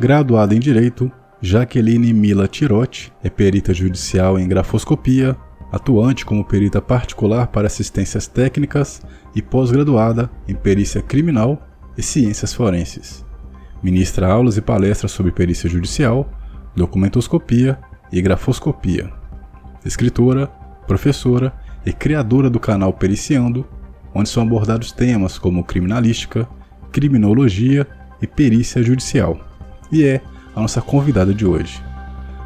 Graduada em Direito, Jaqueline Mila Tirotti é perita judicial em grafoscopia, atuante como perita particular para assistências técnicas e pós-graduada em perícia criminal e ciências forenses. Ministra aulas e palestras sobre perícia judicial, documentoscopia e grafoscopia. Escritora, professora e criadora do canal Periciando, onde são abordados temas como criminalística, criminologia e perícia judicial. E é a nossa convidada de hoje.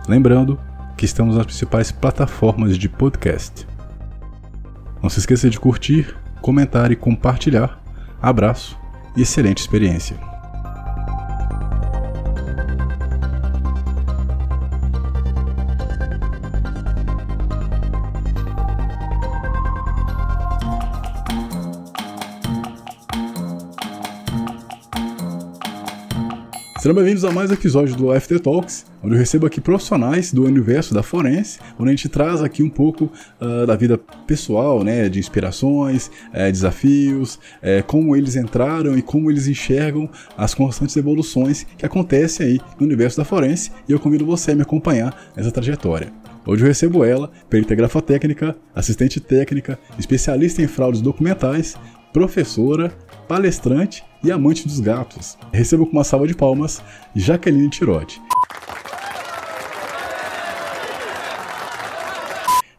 Lembrando que estamos nas principais plataformas de podcast. Não se esqueça de curtir, comentar e compartilhar. Abraço e excelente experiência. Sejam bem-vindos a mais um episódio do FT Talks, onde eu recebo aqui profissionais do universo da forense, onde a gente traz aqui um pouco uh, da vida pessoal, né, de inspirações, eh, desafios, eh, como eles entraram e como eles enxergam as constantes evoluções que acontecem aí no universo da forense, e eu convido você a me acompanhar nessa trajetória. Hoje eu recebo ela, perita grafotécnica, assistente técnica, especialista em fraudes documentais, professora, palestrante e amante dos gatos. Recebo com uma salva de palmas Jaqueline Tirotti.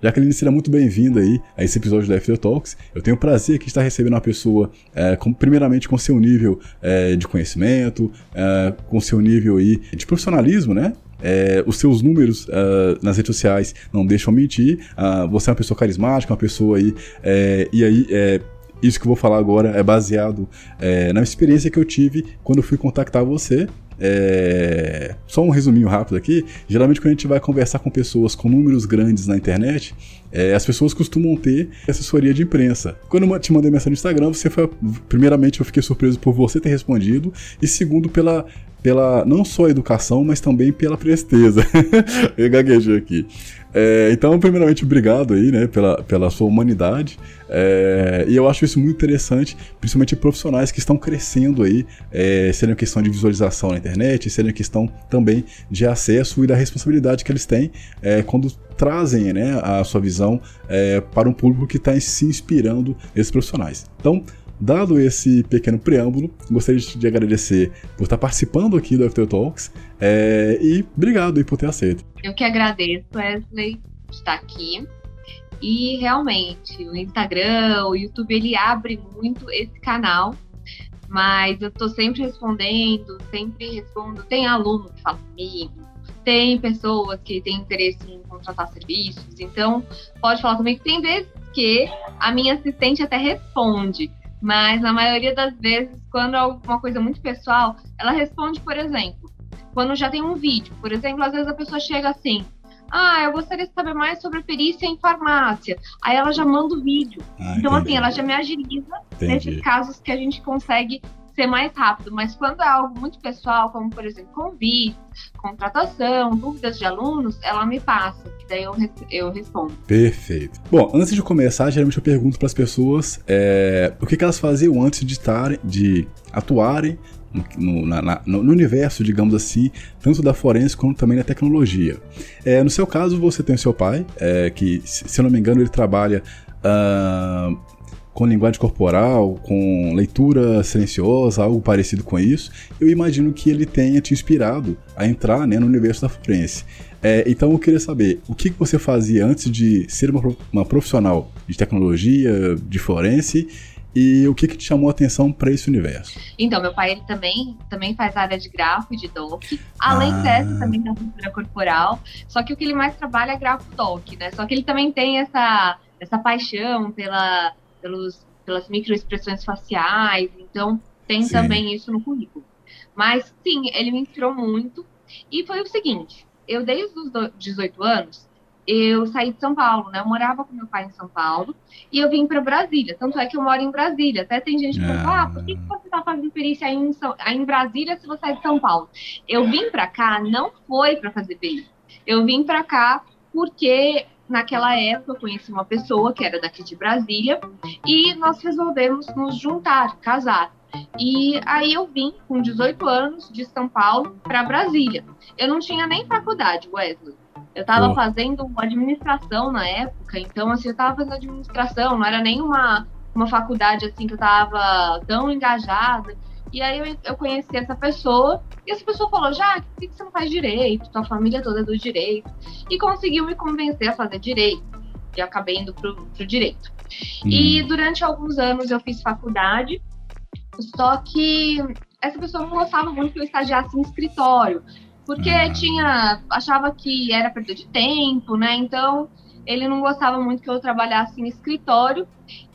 Jaqueline, seja muito bem-vinda aí a esse episódio da After Talks. Eu tenho o prazer aqui de estar recebendo uma pessoa, é, com, primeiramente com seu nível é, de conhecimento, é, com seu nível aí de profissionalismo, né? É, os seus números uh, nas redes sociais não deixam mentir. Uh, você é uma pessoa carismática, uma pessoa aí. É, e aí, é, isso que eu vou falar agora é baseado é, na experiência que eu tive quando fui contactar você. É... Só um resuminho rápido aqui. Geralmente, quando a gente vai conversar com pessoas com números grandes na internet, é, as pessoas costumam ter assessoria de imprensa. Quando eu te mandei mensagem no Instagram, você foi. Primeiramente, eu fiquei surpreso por você ter respondido, e segundo, pela, pela não só educação, mas também pela presteza. eu gaguejei aqui. É, então, primeiramente, obrigado aí, né, pela, pela sua humanidade. É, e eu acho isso muito interessante, principalmente profissionais que estão crescendo aí, é, sendo questão de visualização na internet, sendo questão também de acesso e da responsabilidade que eles têm é, quando trazem né, a sua visão é, para um público que está se inspirando nesses profissionais. Então, Dado esse pequeno preâmbulo, gostaria de agradecer por estar participando aqui do After Talks é, e obrigado por ter aceito. Eu que agradeço, Wesley, por estar aqui. E realmente, o Instagram, o YouTube, ele abre muito esse canal, mas eu estou sempre respondendo, sempre respondo. Tem aluno que fala comigo, tem pessoas que têm interesse em contratar serviços, então pode falar comigo. Tem vezes que a minha assistente até responde, mas na maioria das vezes, quando é alguma coisa muito pessoal, ela responde, por exemplo, quando já tem um vídeo. Por exemplo, às vezes a pessoa chega assim: Ah, eu gostaria de saber mais sobre a perícia em farmácia. Aí ela já manda o vídeo. Ah, então, entendi. assim, ela já me agiliza entendi. nesses casos que a gente consegue ser mais rápido, mas quando é algo muito pessoal, como por exemplo convite, contratação, dúvidas de alunos, ela me passa, que daí eu, eu respondo. Perfeito. Bom, antes de começar, geralmente eu pergunto para as pessoas é, o que, que, elas faziam antes de, tar, de atuarem no, na, na, no, universo, digamos assim, tanto da forense quanto também da tecnologia. É, no seu caso, você tem o seu pai, é, que, se eu não me engano, ele trabalha uh, com linguagem corporal, com leitura silenciosa, algo parecido com isso, eu imagino que ele tenha te inspirado a entrar né, no universo da forense. É, então eu queria saber, o que você fazia antes de ser uma, uma profissional de tecnologia, de forense, e o que, que te chamou a atenção para esse universo? Então, meu pai ele também, também faz área de grafo e de doc, além ah. dessa também da cultura corporal, só que o que ele mais trabalha é grafo doc, né? Só que ele também tem essa, essa paixão pela pelos, pelas microexpressões faciais, então tem sim. também isso no currículo. Mas sim, ele me inspirou muito. E foi o seguinte: eu desde os 18 anos, eu saí de São Paulo, né? Eu morava com meu pai em São Paulo e eu vim para Brasília. Tanto é que eu moro em Brasília. Até tem gente que fala: ah, por que você está fazendo perícia aí em, São, aí em Brasília se você é de São Paulo? Eu vim para cá não foi para fazer perícia. Eu vim para cá porque naquela época eu conheci uma pessoa que era daqui de Brasília e nós resolvemos nos juntar, casar. E aí eu vim com 18 anos de São Paulo para Brasília. Eu não tinha nem faculdade, Wesley. Eu estava oh. fazendo administração na época, então assim, eu estava fazendo administração, não era nem uma, uma faculdade assim que eu estava tão engajada. E aí eu, eu conheci essa pessoa, e essa pessoa falou, já, por que você não faz direito? Tua família toda é do direito. E conseguiu me convencer a fazer direito. E acabei indo pro, pro direito. Hum. E durante alguns anos eu fiz faculdade, só que essa pessoa não gostava muito que eu estagiasse em escritório, porque hum. tinha achava que era perda de tempo, né? Então ele não gostava muito que eu trabalhasse em escritório,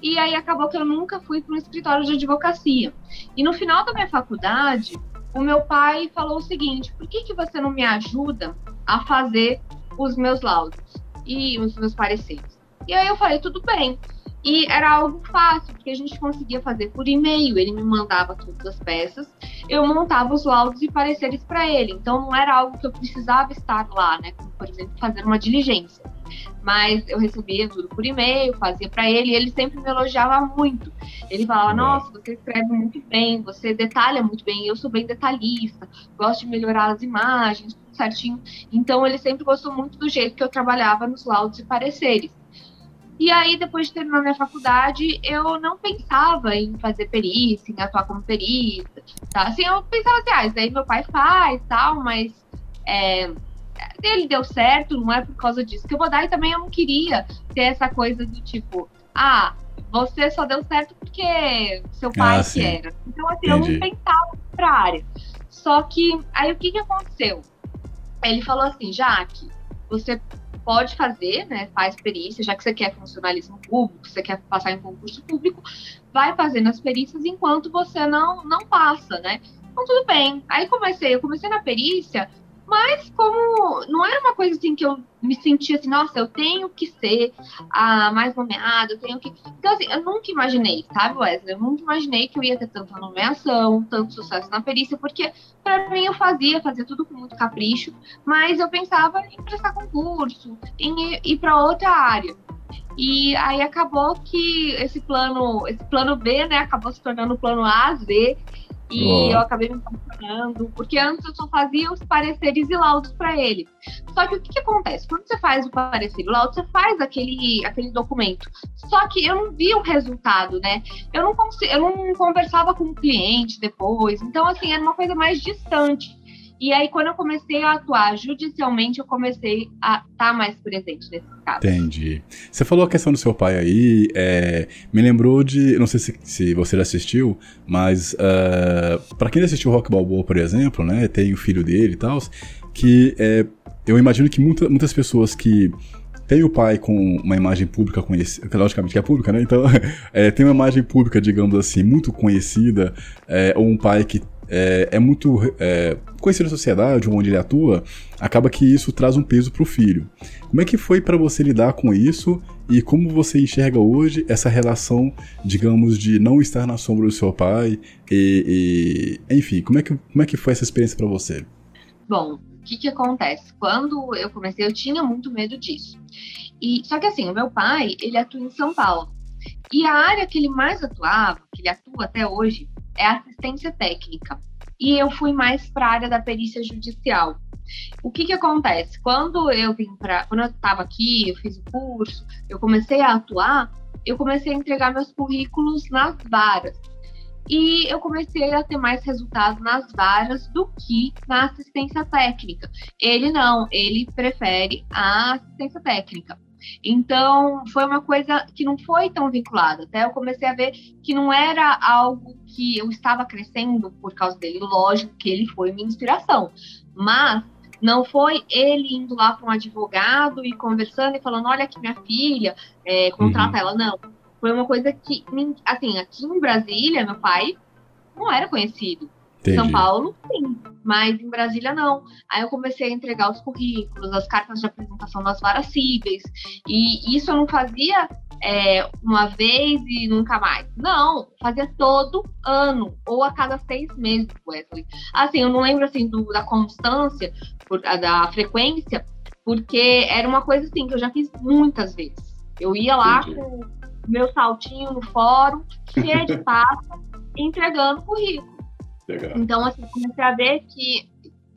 e aí acabou que eu nunca fui para um escritório de advocacia. E no final da minha faculdade, o meu pai falou o seguinte: por que, que você não me ajuda a fazer os meus laudos e os meus pareceres? E aí eu falei: tudo bem. E era algo fácil, porque a gente conseguia fazer por e-mail. Ele me mandava todas as peças, eu montava os laudos e pareceres para ele. Então não era algo que eu precisava estar lá, né? Como, por exemplo, fazer uma diligência. Mas eu recebia tudo por e-mail, fazia para ele, e ele sempre me elogiava muito. Ele falava: Nossa, você escreve muito bem, você detalha muito bem. Eu sou bem detalhista, gosto de melhorar as imagens, tudo certinho. Então ele sempre gostou muito do jeito que eu trabalhava nos laudos e pareceres. E aí, depois de terminar minha faculdade, eu não pensava em fazer perícia, em atuar como perita, tá? Assim, eu pensava assim, ah, isso aí meu pai faz, tal, mas é, ele deu certo, não é por causa disso que eu vou dar, e também eu não queria ter essa coisa do tipo, ah, você só deu certo porque seu pai ah, que era. Então, assim, Entendi. eu não pensava pra área. Só que, aí o que que aconteceu? Ele falou assim, Jaque, você pode fazer, né? Faz perícia, já que você quer funcionalismo público, você quer passar em concurso público, vai fazendo as perícias enquanto você não não passa, né? Então tudo bem. Aí comecei, eu comecei na perícia mas como não era uma coisa assim que eu me sentia assim, nossa, eu tenho que ser a mais nomeada, eu tenho que. Então, assim, eu nunca imaginei, sabe, Wesley? Eu nunca imaginei que eu ia ter tanta nomeação, tanto sucesso na perícia, porque para mim eu fazia, fazia tudo com muito capricho, mas eu pensava em prestar concurso, em ir para outra área. E aí acabou que esse plano, esse plano B, né, acabou se tornando o plano A, Z, e eu acabei me apaixonando, porque antes eu só fazia os pareceres e laudos para ele. Só que o que, que, acontece? Quando você faz o parecer e o laudo, você faz aquele, aquele documento. Só que eu não via o resultado, né? Eu não, eu não conversava com o cliente depois. Então, assim, era uma coisa mais distante. E aí, quando eu comecei a atuar judicialmente, eu comecei a estar tá mais presente nesse caso. Entendi. Você falou a questão do seu pai aí, é, me lembrou de. Não sei se, se você já assistiu, mas uh, é, para quem assistiu Rock Balboa, por exemplo, né? Tem o filho dele e tal, que é, eu imagino que muita, muitas pessoas que tem o pai com uma imagem pública conhecida, logicamente que é pública, né? Então, é, tem uma imagem pública, digamos assim, muito conhecida, é, ou um pai que é, é muito é, conhecido na sociedade, onde ele atua, acaba que isso traz um peso para o filho. Como é que foi para você lidar com isso e como você enxerga hoje essa relação, digamos, de não estar na sombra do seu pai e, e enfim, como é que como é que foi essa experiência para você? Bom, o que que acontece? Quando eu comecei, eu tinha muito medo disso. E só que assim, o meu pai, ele atua em São Paulo. E a área que ele mais atuava, que ele atua até hoje, é assistência técnica. E eu fui mais para a área da perícia judicial. O que que acontece? Quando eu vim para, quando eu estava aqui, eu fiz o curso, eu comecei a atuar, eu comecei a entregar meus currículos nas varas. E eu comecei a ter mais resultados nas varas do que na assistência técnica. Ele não, ele prefere a assistência técnica. Então, foi uma coisa que não foi tão vinculada. Até eu comecei a ver que não era algo que eu estava crescendo por causa dele. Lógico que ele foi minha inspiração, mas não foi ele indo lá para um advogado e conversando e falando: olha aqui, minha filha, é, contrata uhum. ela. Não. Foi uma coisa que, assim, aqui em Brasília, meu pai não era conhecido. Entendi. São Paulo, sim, mas em Brasília não. Aí eu comecei a entregar os currículos, as cartas de apresentação das varas cíveis, e isso eu não fazia é, uma vez e nunca mais. Não, fazia todo ano, ou a cada seis meses, Wesley. Assim, eu não lembro assim do, da constância, por, da frequência, porque era uma coisa assim que eu já fiz muitas vezes. Eu ia lá Entendi. com meu saltinho no fórum, cheia de pasta, entregando currículo. Legal. Então, assim, comecei a ver que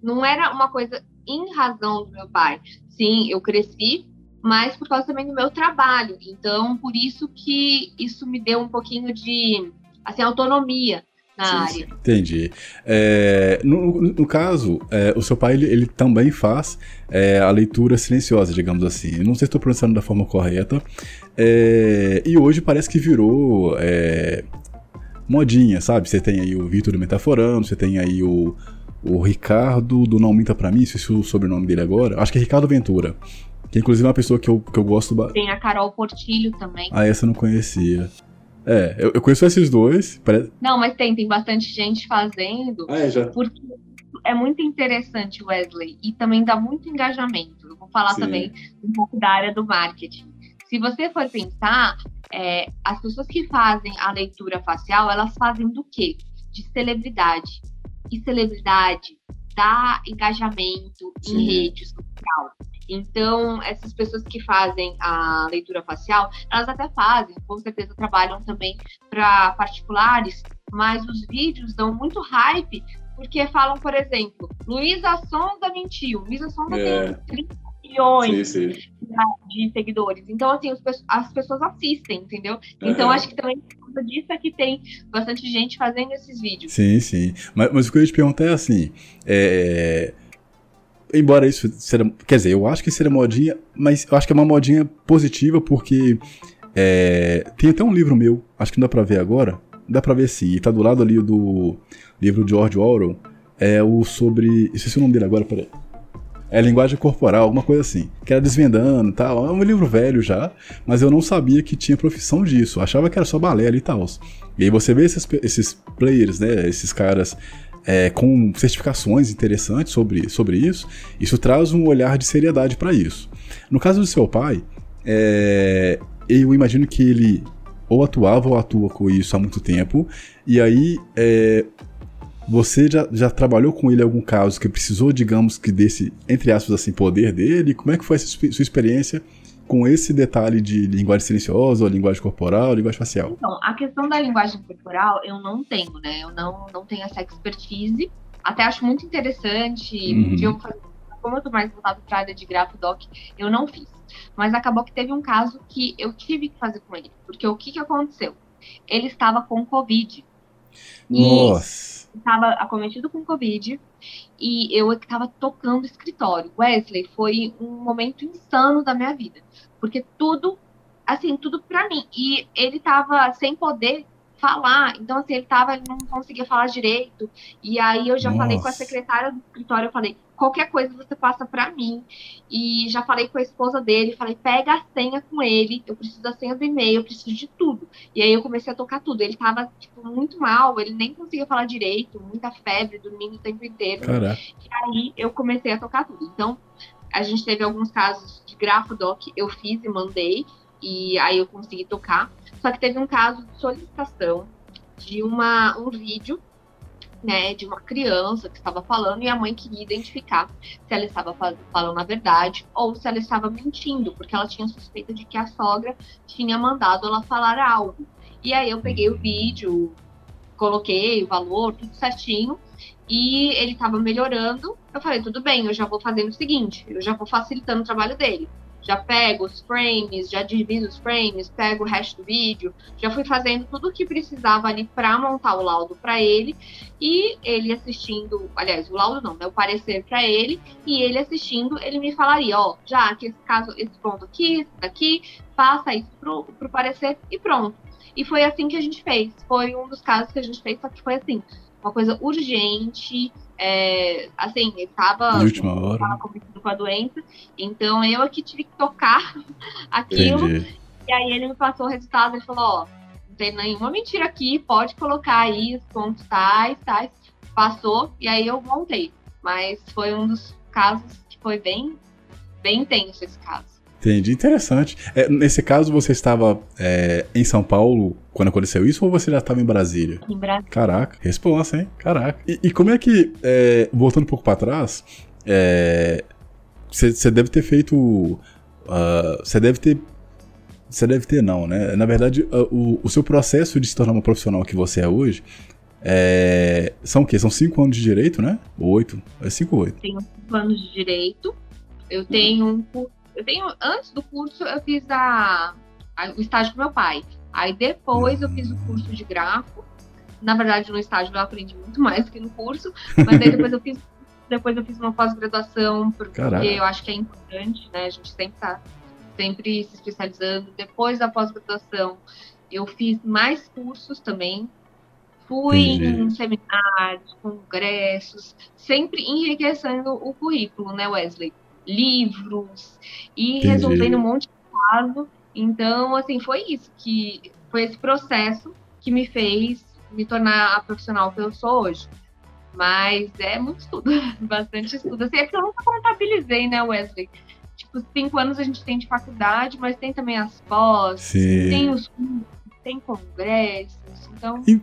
não era uma coisa em razão do meu pai. Sim, eu cresci, mas por causa também do meu trabalho. Então, por isso que isso me deu um pouquinho de assim, autonomia na sim, área. Sim. Entendi. É, no, no, caso, é, o seu pai ele, ele também faz é, a leitura silenciosa, digamos assim. Não sei se estou pronunciando da forma correta. É, e hoje parece que virou é, modinha, sabe? Você tem aí o Vitor do Metaforando, você tem aí o, o Ricardo do Não Minta Pra Mim, se é o sobrenome dele agora. Acho que é Ricardo Ventura. Que inclusive é uma pessoa que eu, que eu gosto. Tem a Carol Portilho também. Ah, essa eu não conhecia. É, eu, eu conheço esses dois. Parece... Não, mas tem, tem bastante gente fazendo. Ah, é, já. Porque é muito interessante, Wesley, e também dá muito engajamento. Eu vou falar Sim. também um pouco da área do marketing. Se você for pensar, é, as pessoas que fazem a leitura facial, elas fazem do quê? De celebridade. E celebridade dá engajamento Sim. em rede social. Então, essas pessoas que fazem a leitura facial, elas até fazem, com certeza trabalham também para particulares, mas os vídeos dão muito hype, porque falam, por exemplo, Luísa Sonda mentiu. Luísa Sonda é. tem 30 milhões sim, sim. de seguidores. Então, assim, as pessoas assistem, entendeu? Então, acho que também por causa disso é que tem bastante gente fazendo esses vídeos. Sim, sim. Mas, mas o que eu ia te perguntar é assim: é, embora isso seja. Quer dizer, eu acho que seria modinha, mas eu acho que é uma modinha positiva porque. É, tem até um livro meu, acho que não dá pra ver agora. Dá pra ver sim, e tá do lado ali do livro de George Orwell. É o sobre. Esqueci o nome dele agora, peraí. É linguagem corporal, alguma coisa assim. Que era desvendando e tal. É um livro velho já, mas eu não sabia que tinha profissão disso. Eu achava que era só balela e tal. E aí você vê esses, esses players, né? Esses caras é, com certificações interessantes sobre, sobre isso, isso traz um olhar de seriedade para isso. No caso do seu pai, é, eu imagino que ele ou atuava ou atua com isso há muito tempo, e aí é, você já, já trabalhou com ele em algum caso que precisou, digamos, que desse, entre aspas, assim, poder dele? Como é que foi essa sua experiência com esse detalhe de linguagem silenciosa, ou linguagem corporal, linguagem facial? Então, a questão da linguagem corporal eu não tenho, né? Eu não, não tenho essa expertise. Até acho muito interessante. Uhum. Eu, como eu tô mais voltado para a área de doc, eu não fiz. Mas acabou que teve um caso que eu tive que fazer com ele. Porque o que, que aconteceu? Ele estava com Covid. Nossa! Estava acometido com Covid e eu estava tocando escritório. Wesley foi um momento insano da minha vida, porque tudo, assim, tudo para mim. E ele estava sem poder falar, então assim, ele tava, ele não conseguia falar direito. E aí eu já Nossa. falei com a secretária do escritório, eu falei, qualquer coisa você passa para mim. E já falei com a esposa dele, falei, pega a senha com ele, eu preciso da senha do e-mail, eu preciso de tudo. E aí eu comecei a tocar tudo. Ele tava, tipo, muito mal, ele nem conseguia falar direito, muita febre, dormindo o tempo inteiro. Caraca. E aí eu comecei a tocar tudo. Então, a gente teve alguns casos de grafodoc, eu fiz e mandei, e aí eu consegui tocar. Só que teve um caso de solicitação de uma, um vídeo né, de uma criança que estava falando e a mãe queria identificar se ela estava falando a verdade ou se ela estava mentindo, porque ela tinha suspeita de que a sogra tinha mandado ela falar algo. E aí eu peguei o vídeo, coloquei o valor, tudo certinho, e ele estava melhorando. Eu falei, tudo bem, eu já vou fazendo o seguinte, eu já vou facilitando o trabalho dele já pego os frames, já divido os frames, pego o resto do vídeo, já fui fazendo tudo o que precisava ali para montar o laudo para ele e ele assistindo, aliás, o laudo não, né, o parecer para ele e ele assistindo, ele me falaria, ó, já que esse caso, esse ponto aqui, esse daqui, passa isso pro, pro parecer e pronto. E foi assim que a gente fez. Foi um dos casos que a gente fez, só que foi assim, uma coisa urgente, é, assim, ele estava cometido com a doença, então eu é que tive que tocar aquilo. Entendi. E aí ele me passou o resultado, ele falou, ó, não tem nenhuma mentira aqui, pode colocar aí os pontos tais, tais. Passou, e aí eu montei. Mas foi um dos casos que foi bem, bem intenso esse caso. Entendi, interessante. É, nesse caso, você estava é, em São Paulo quando aconteceu isso ou você já estava em Brasília? Em Brasília. Caraca, responsa, hein? Caraca. E, e como é que, é, voltando um pouco para trás, você é, deve ter feito. Você uh, deve ter você deve ter não, né? Na verdade, o, o seu processo de se tornar uma profissional que você é hoje é, são o quê? São cinco anos de direito, né? Oito? É cinco ou oito? Tenho cinco anos de direito. Eu tenho um eu tenho antes do curso eu fiz a, a, o estágio com meu pai. Aí depois eu fiz o curso de grafo. Na verdade, no estágio eu aprendi muito mais que no curso, mas aí depois eu fiz depois eu fiz uma pós-graduação porque Caraca. eu acho que é importante, né? A gente sempre tá sempre se especializando. Depois da pós-graduação, eu fiz mais cursos também. Fui Entendi. em seminários, congressos, sempre enriquecendo o currículo, né, Wesley? Livros e Entendi. resolvendo um monte de caso. Então, assim, foi isso que foi esse processo que me fez me tornar a profissional que eu sou hoje. Mas é muito estudo, bastante estudo. Assim, é que eu nunca contabilizei, né, Wesley? tipo, cinco anos a gente tem de faculdade, mas tem também as pós, tem os tem congressos, então... E,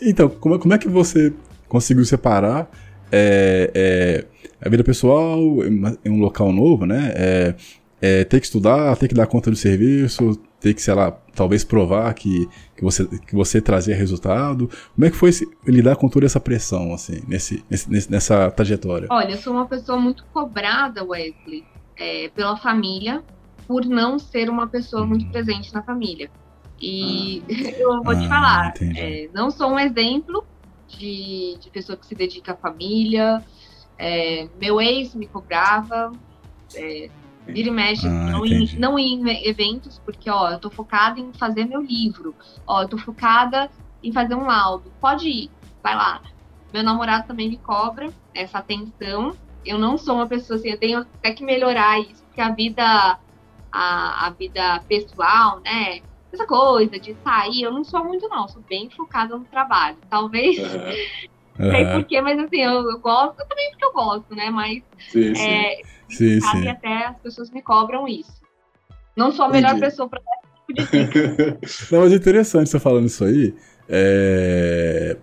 então, como, como é que você conseguiu separar é, é, a vida pessoal em um local novo, né? É, é, ter que estudar, ter que dar conta do serviço, ter que, sei lá, talvez provar que, que, você, que você trazia resultado. Como é que foi lidar com toda essa pressão, assim, nesse, nesse, nessa trajetória? Olha, eu sou uma pessoa muito cobrada, Wesley é, pela família por não ser uma pessoa muito uhum. presente na família. E ah. eu vou te ah, falar, é, não sou um exemplo de, de pessoa que se dedica à família. É, meu ex me cobrava, é, vira e mexe, ah, não, em, não em eventos, porque ó, eu tô focada em fazer meu livro, ó, eu tô focada em fazer um laudo, pode ir, vai lá. Meu namorado também me cobra essa atenção eu não sou uma pessoa assim, eu tenho até que melhorar isso, porque a vida, a, a vida pessoal, né? Essa coisa de sair, eu não sou muito, não, sou bem focada no trabalho. Talvez. Uhum. Não sei porquê, mas assim, eu, eu, gosto também porque eu gosto, né? Mas sim, é, sim. Sim, até as pessoas me cobram isso. Não sou a melhor Entendi. pessoa para esse tipo de dica. não, mas é interessante você falando isso aí. É...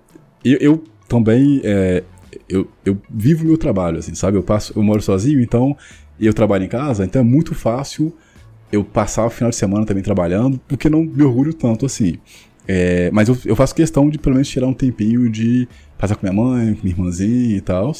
Eu, eu também é, eu, eu vivo meu trabalho, assim, sabe? Eu passo, eu moro sozinho, então, e eu trabalho em casa, então é muito fácil eu passar o final de semana também trabalhando, porque não me orgulho tanto assim. É, mas eu, eu, faço questão de pelo menos tirar um tempinho de passar com minha mãe, com minha irmãzinha e tal.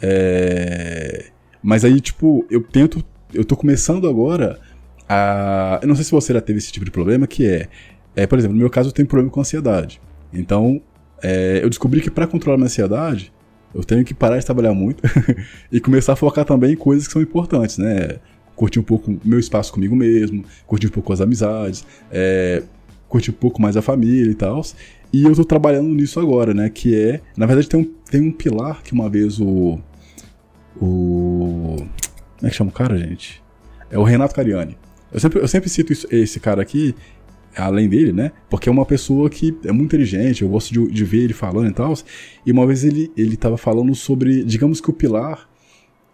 É, mas aí, tipo, eu tento. Eu tô começando agora a. Eu não sei se você já teve esse tipo de problema, que é. é por exemplo, no meu caso eu tenho problema com ansiedade. Então, é, eu descobri que para controlar minha ansiedade, eu tenho que parar de trabalhar muito e começar a focar também em coisas que são importantes, né? Curtir um pouco meu espaço comigo mesmo, curtir um pouco as amizades, é, curtir um pouco mais a família e tal. E eu tô trabalhando nisso agora, né? Que é. Na verdade, tem um, tem um pilar que uma vez o. O. Como é que chama o cara, gente? É o Renato Cariani. Eu sempre, eu sempre cito isso, esse cara aqui, além dele, né? Porque é uma pessoa que é muito inteligente, eu gosto de, de ver ele falando e tal. E uma vez ele, ele tava falando sobre, digamos que o pilar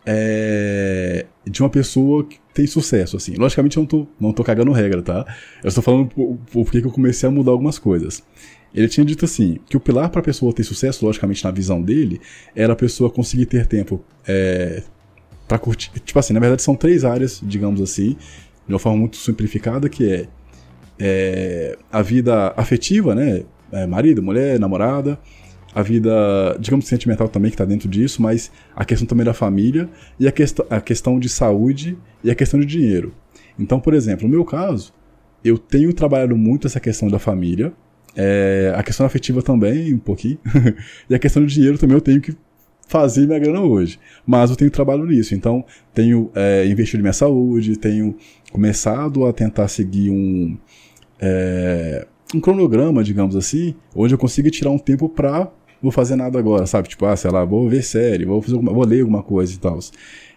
é, de uma pessoa que tem sucesso, assim. Logicamente eu não tô, não tô cagando regra, tá? Eu estou falando por, por que eu comecei a mudar algumas coisas. Ele tinha dito assim, que o pilar para a pessoa ter sucesso, logicamente na visão dele, era a pessoa conseguir ter tempo é, para curtir. Tipo assim, na verdade são três áreas, digamos assim, de uma forma muito simplificada, que é é, a vida afetiva, né? É, marido, mulher, namorada, a vida, digamos, sentimental também que está dentro disso, mas a questão também da família e a, quest a questão de saúde e a questão de dinheiro. Então, por exemplo, no meu caso, eu tenho trabalhado muito essa questão da família, é, a questão afetiva também, um pouquinho, e a questão de dinheiro também eu tenho que fazer minha grana hoje. Mas eu tenho trabalho nisso, então tenho é, investido em minha saúde, tenho começado a tentar seguir um, é, um cronograma, digamos assim, onde eu consiga tirar um tempo pra vou fazer nada agora, sabe? Tipo, ah, sei lá, vou ver série, vou, fazer alguma, vou ler alguma coisa e tal.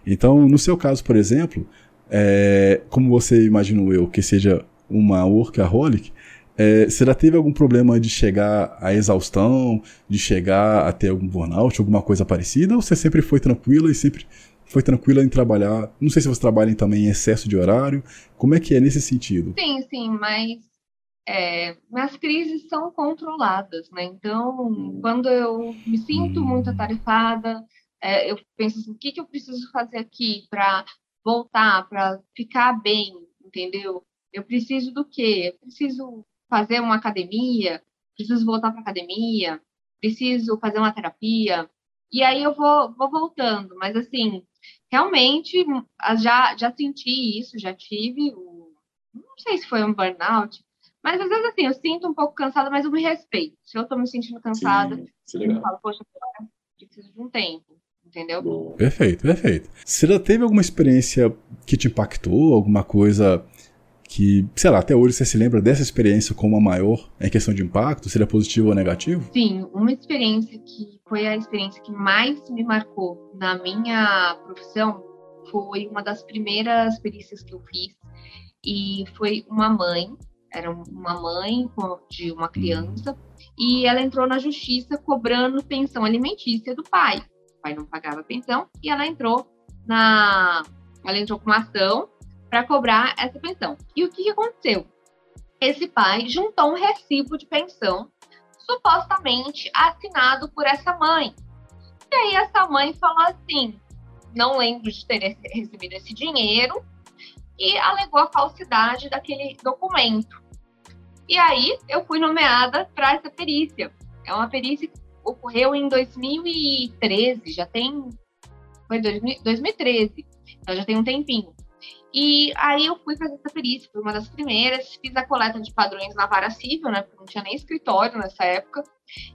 Então, no seu caso, por exemplo, é, como você imagino eu que seja uma workaholic, é, já teve algum problema de chegar à exaustão, de chegar a ter algum burnout, alguma coisa parecida, ou você sempre foi tranquila e sempre foi tranquila em trabalhar? Não sei se você trabalha também em excesso de horário, como é que é nesse sentido? Sim, sim, mas é, minhas crises são controladas, né? Então, hum. quando eu me sinto muito hum. atarefada, é, eu penso assim, o que, que eu preciso fazer aqui para voltar, para ficar bem, entendeu? Eu preciso do quê? Eu preciso fazer uma academia, preciso voltar para academia, preciso fazer uma terapia. E aí eu vou, vou voltando, mas assim, realmente já, já senti isso, já tive o, não sei se foi um burnout, mas às vezes assim, eu sinto um pouco cansada, mas eu me respeito. Se eu tô me sentindo cansada, Sim, é eu falo, poxa, agora preciso de um tempo, entendeu? Perfeito, perfeito. Você já teve alguma experiência que te impactou, alguma coisa que, sei lá, até hoje você se lembra dessa experiência como a maior em questão de impacto, seria positivo ou negativo? Sim, uma experiência que foi a experiência que mais me marcou na minha profissão foi uma das primeiras perícias que eu fiz e foi uma mãe, era uma mãe de uma criança e ela entrou na justiça cobrando pensão alimentícia do pai. O pai não pagava pensão e ela entrou na ela entrou com uma ação para cobrar essa pensão. E o que, que aconteceu? Esse pai juntou um recibo de pensão supostamente assinado por essa mãe. E aí essa mãe falou assim: não lembro de ter recebido esse dinheiro e alegou a falsidade daquele documento. E aí eu fui nomeada para essa perícia. É uma perícia que ocorreu em 2013, já tem foi 2013, então já tem um tempinho. E aí eu fui fazer essa perícia, fui uma das primeiras, fiz a coleta de padrões na vara civil, né? Porque não tinha nem escritório nessa época.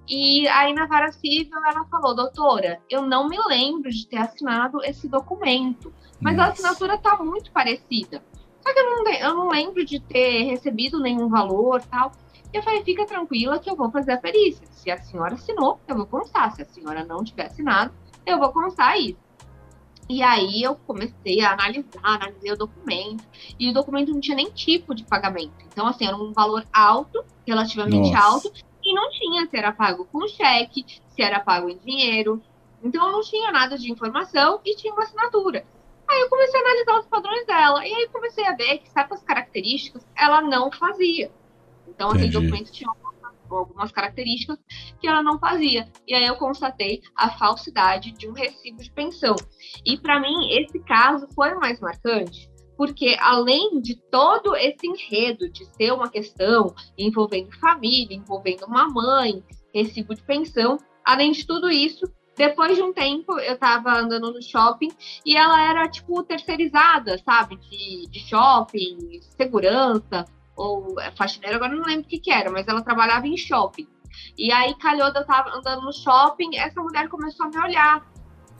E aí na vara civil ela falou, doutora, eu não me lembro de ter assinado esse documento, mas Nossa. a assinatura tá muito parecida. Só que eu não, eu não lembro de ter recebido nenhum valor tal. E eu falei, fica tranquila que eu vou fazer a perícia. Se a senhora assinou, eu vou constar. Se a senhora não tiver assinado, eu vou constar isso. E aí eu comecei a analisar, analisei o documento, e o documento não tinha nem tipo de pagamento. Então, assim, era um valor alto, relativamente Nossa. alto, e não tinha se era pago com cheque, se era pago em dinheiro. Então, não tinha nada de informação e tinha uma assinatura. Aí eu comecei a analisar os padrões dela, e aí comecei a ver que certas características ela não fazia. Então, aquele documento tinha algumas características que ela não fazia. E aí eu constatei a falsidade de um recibo de pensão. E para mim, esse caso foi o mais marcante, porque além de todo esse enredo de ser uma questão envolvendo família, envolvendo uma mãe, recibo de pensão, além de tudo isso, depois de um tempo eu estava andando no shopping e ela era tipo terceirizada, sabe, de, de shopping, segurança, ou faxineira, agora não lembro o que, que era, mas ela trabalhava em shopping. E aí calhou eu tava andando no shopping, essa mulher começou a me olhar.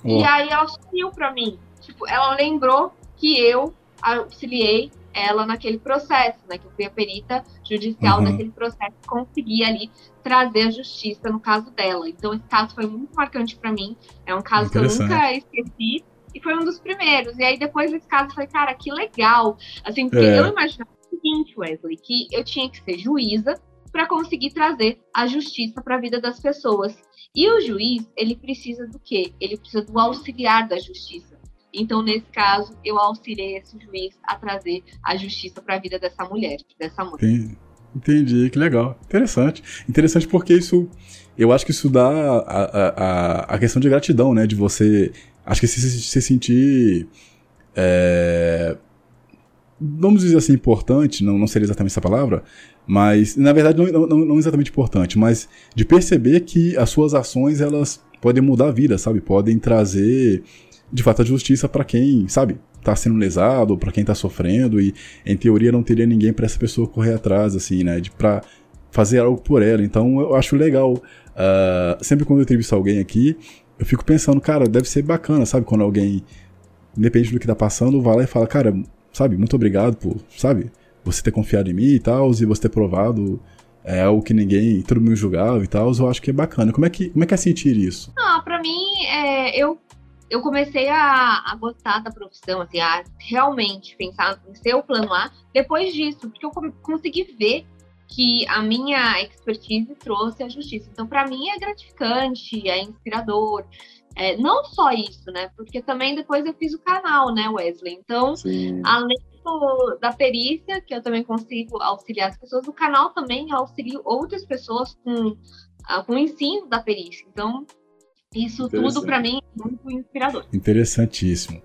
Oh. E aí ela sumiu pra mim. Tipo, ela lembrou que eu auxiliei ela naquele processo, né? Que eu fui a perita judicial uhum. naquele processo consegui ali trazer a justiça no caso dela. Então esse caso foi muito marcante para mim. É um caso que eu nunca esqueci e foi um dos primeiros. E aí depois desse caso eu falei, cara, que legal. Assim, porque é. eu imaginava seguinte, Wesley, que eu tinha que ser juíza para conseguir trazer a justiça para a vida das pessoas. E o juiz, ele precisa do quê? Ele precisa do auxiliar da justiça. Então, nesse caso, eu auxiliei esse juiz a trazer a justiça para a vida dessa mulher, dessa mãe. Entendi, que legal. Interessante. Interessante porque isso. Eu acho que isso dá a, a, a questão de gratidão, né? De você. Acho que se, se sentir. É, vamos dizer assim, importante, não, não seria exatamente essa palavra, mas, na verdade, não, não, não, exatamente importante, mas de perceber que as suas ações, elas podem mudar a vida, sabe? Podem trazer, de fato, a justiça para quem, sabe? Tá sendo lesado, para quem tá sofrendo, e em teoria não teria ninguém para essa pessoa correr atrás, assim, né? De, pra fazer algo por ela. Então, eu acho legal. Uh, sempre quando eu entrevisto alguém aqui, eu fico pensando, cara, deve ser bacana, sabe? Quando alguém, independente do que tá passando, vai lá e fala, cara, sabe, muito obrigado por, sabe, você ter confiado em mim e tal, e você ter provado é algo que ninguém, todo mundo julgava e tal, eu acho que é bacana. Como é que, como é, que é sentir isso? Ah, pra mim, é, eu, eu comecei a, a gostar da profissão, assim, a realmente pensar em ser o plano A depois disso, porque eu consegui ver que a minha expertise trouxe a justiça. Então, para mim, é gratificante, é inspirador. É, não só isso, né? Porque também depois eu fiz o canal, né, Wesley? Então, Sim. além do, da perícia, que eu também consigo auxiliar as pessoas, o canal também auxilia outras pessoas com, uh, com o ensino da perícia. Então, isso tudo para mim é muito inspirador. Interessantíssimo.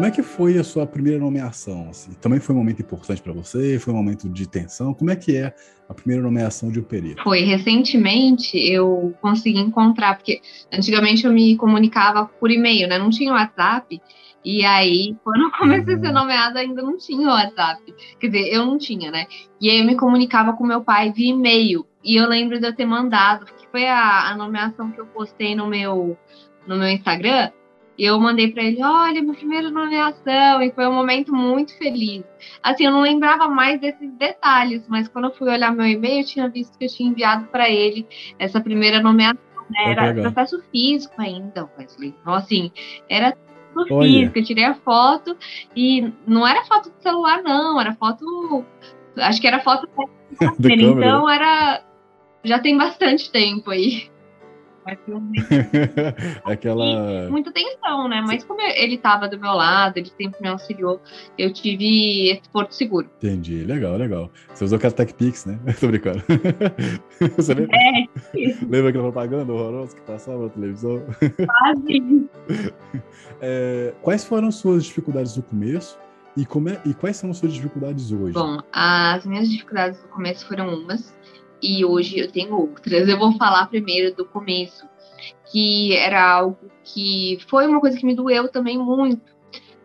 Como é que foi a sua primeira nomeação? Assim? Também foi um momento importante para você? Foi um momento de tensão? Como é que é a primeira nomeação de um perito? Foi recentemente eu consegui encontrar, porque antigamente eu me comunicava por e-mail, né? Não tinha WhatsApp. E aí, quando eu comecei uhum. a ser uhum. nomeada, ainda não tinha WhatsApp. Quer dizer, eu não tinha, né? E aí eu me comunicava com meu pai via e-mail. E eu lembro de eu ter mandado, que foi a, a nomeação que eu postei no meu, no meu Instagram. E eu mandei para ele, olha, minha primeira nomeação, e foi um momento muito feliz. Assim, eu não lembrava mais desses detalhes, mas quando eu fui olhar meu e-mail, eu tinha visto que eu tinha enviado para ele essa primeira nomeação. Né? Era processo físico ainda, Wesley. Então, assim, era físico. Eu tirei a foto e não era foto de celular, não, era foto. Acho que era foto então era. Já tem bastante tempo aí. Aquela. E muita tensão, né? Mas como ele estava do meu lado, ele sempre me auxiliou, eu tive esse porto seguro. Entendi, legal, legal. Você usou aquela TechPix, né? Tô brincando. Você lembra? É. lembra aquela propaganda horrorosa que passava na televisão? Quase. é, quais foram suas dificuldades no começo? E, como é, e quais são as suas dificuldades hoje? Bom, as minhas dificuldades no começo foram umas e hoje eu tenho outras. Eu vou falar primeiro do começo, que era algo que foi uma coisa que me doeu também muito.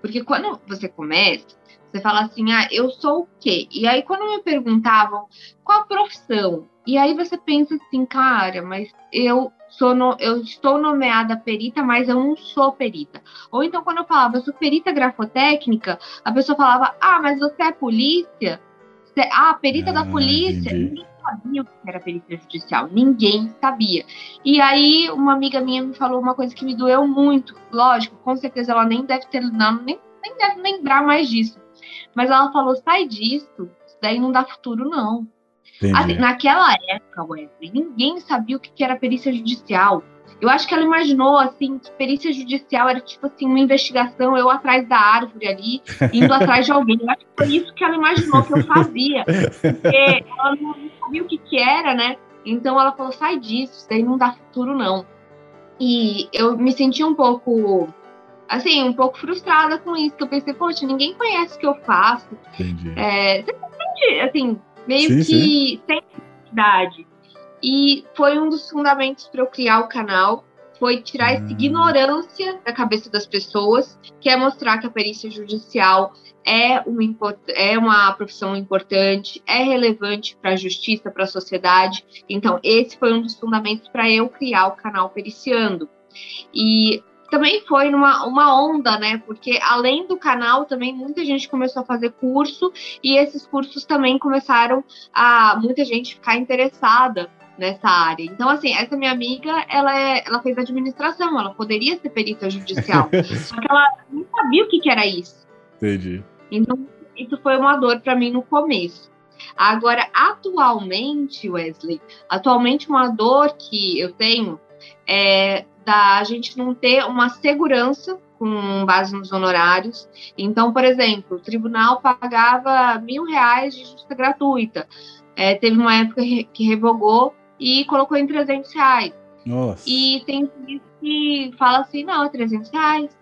Porque quando você começa, você fala assim, ah, eu sou o quê? E aí quando me perguntavam qual a profissão, e aí você pensa assim, cara, mas eu sou no, eu estou nomeada perita, mas eu não sou perita. Ou então quando eu falava, eu sou perita grafotécnica, a pessoa falava, ah, mas você é polícia? Você, ah, perita ah, da polícia? Entendi sabia o que era perícia judicial, ninguém sabia. E aí uma amiga minha me falou uma coisa que me doeu muito. Lógico, com certeza ela nem deve ter, não, nem, nem deve lembrar mais disso. Mas ela falou: sai disso, isso daí não dá futuro, não. Assim, naquela época, Wesley, ninguém sabia o que era perícia judicial. Eu acho que ela imaginou, assim, que perícia judicial era tipo assim, uma investigação, eu atrás da árvore ali, indo atrás de alguém. Eu acho que foi isso que ela imaginou que eu fazia. Porque ela não sabia o que, que era, né? Então ela falou: sai disso, isso daí não dá futuro, não. E eu me senti um pouco, assim, um pouco frustrada com isso, que eu pensei, poxa, ninguém conhece o que eu faço. Entendi. É, assim, meio sim, que sim. sem necessidade. E foi um dos fundamentos para eu criar o canal, foi tirar essa hum. ignorância da cabeça das pessoas, que é mostrar que a perícia judicial é uma, é uma profissão importante, é relevante para a justiça, para a sociedade. Então, esse foi um dos fundamentos para eu criar o canal Periciando. E também foi numa uma onda, né? Porque além do canal, também muita gente começou a fazer curso e esses cursos também começaram a muita gente ficar interessada nessa área. Então, assim, essa minha amiga, ela, é, ela fez administração, ela poderia ser perita judicial, só que ela não sabia o que, que era isso. Entendi. Então, isso foi uma dor para mim no começo. Agora, atualmente, Wesley, atualmente uma dor que eu tenho é da gente não ter uma segurança com base nos honorários. Então, por exemplo, o tribunal pagava mil reais de justiça gratuita. É, teve uma época que revogou e colocou em 300 reais. Nossa. E tem juiz que fala assim, não, é 300 reais.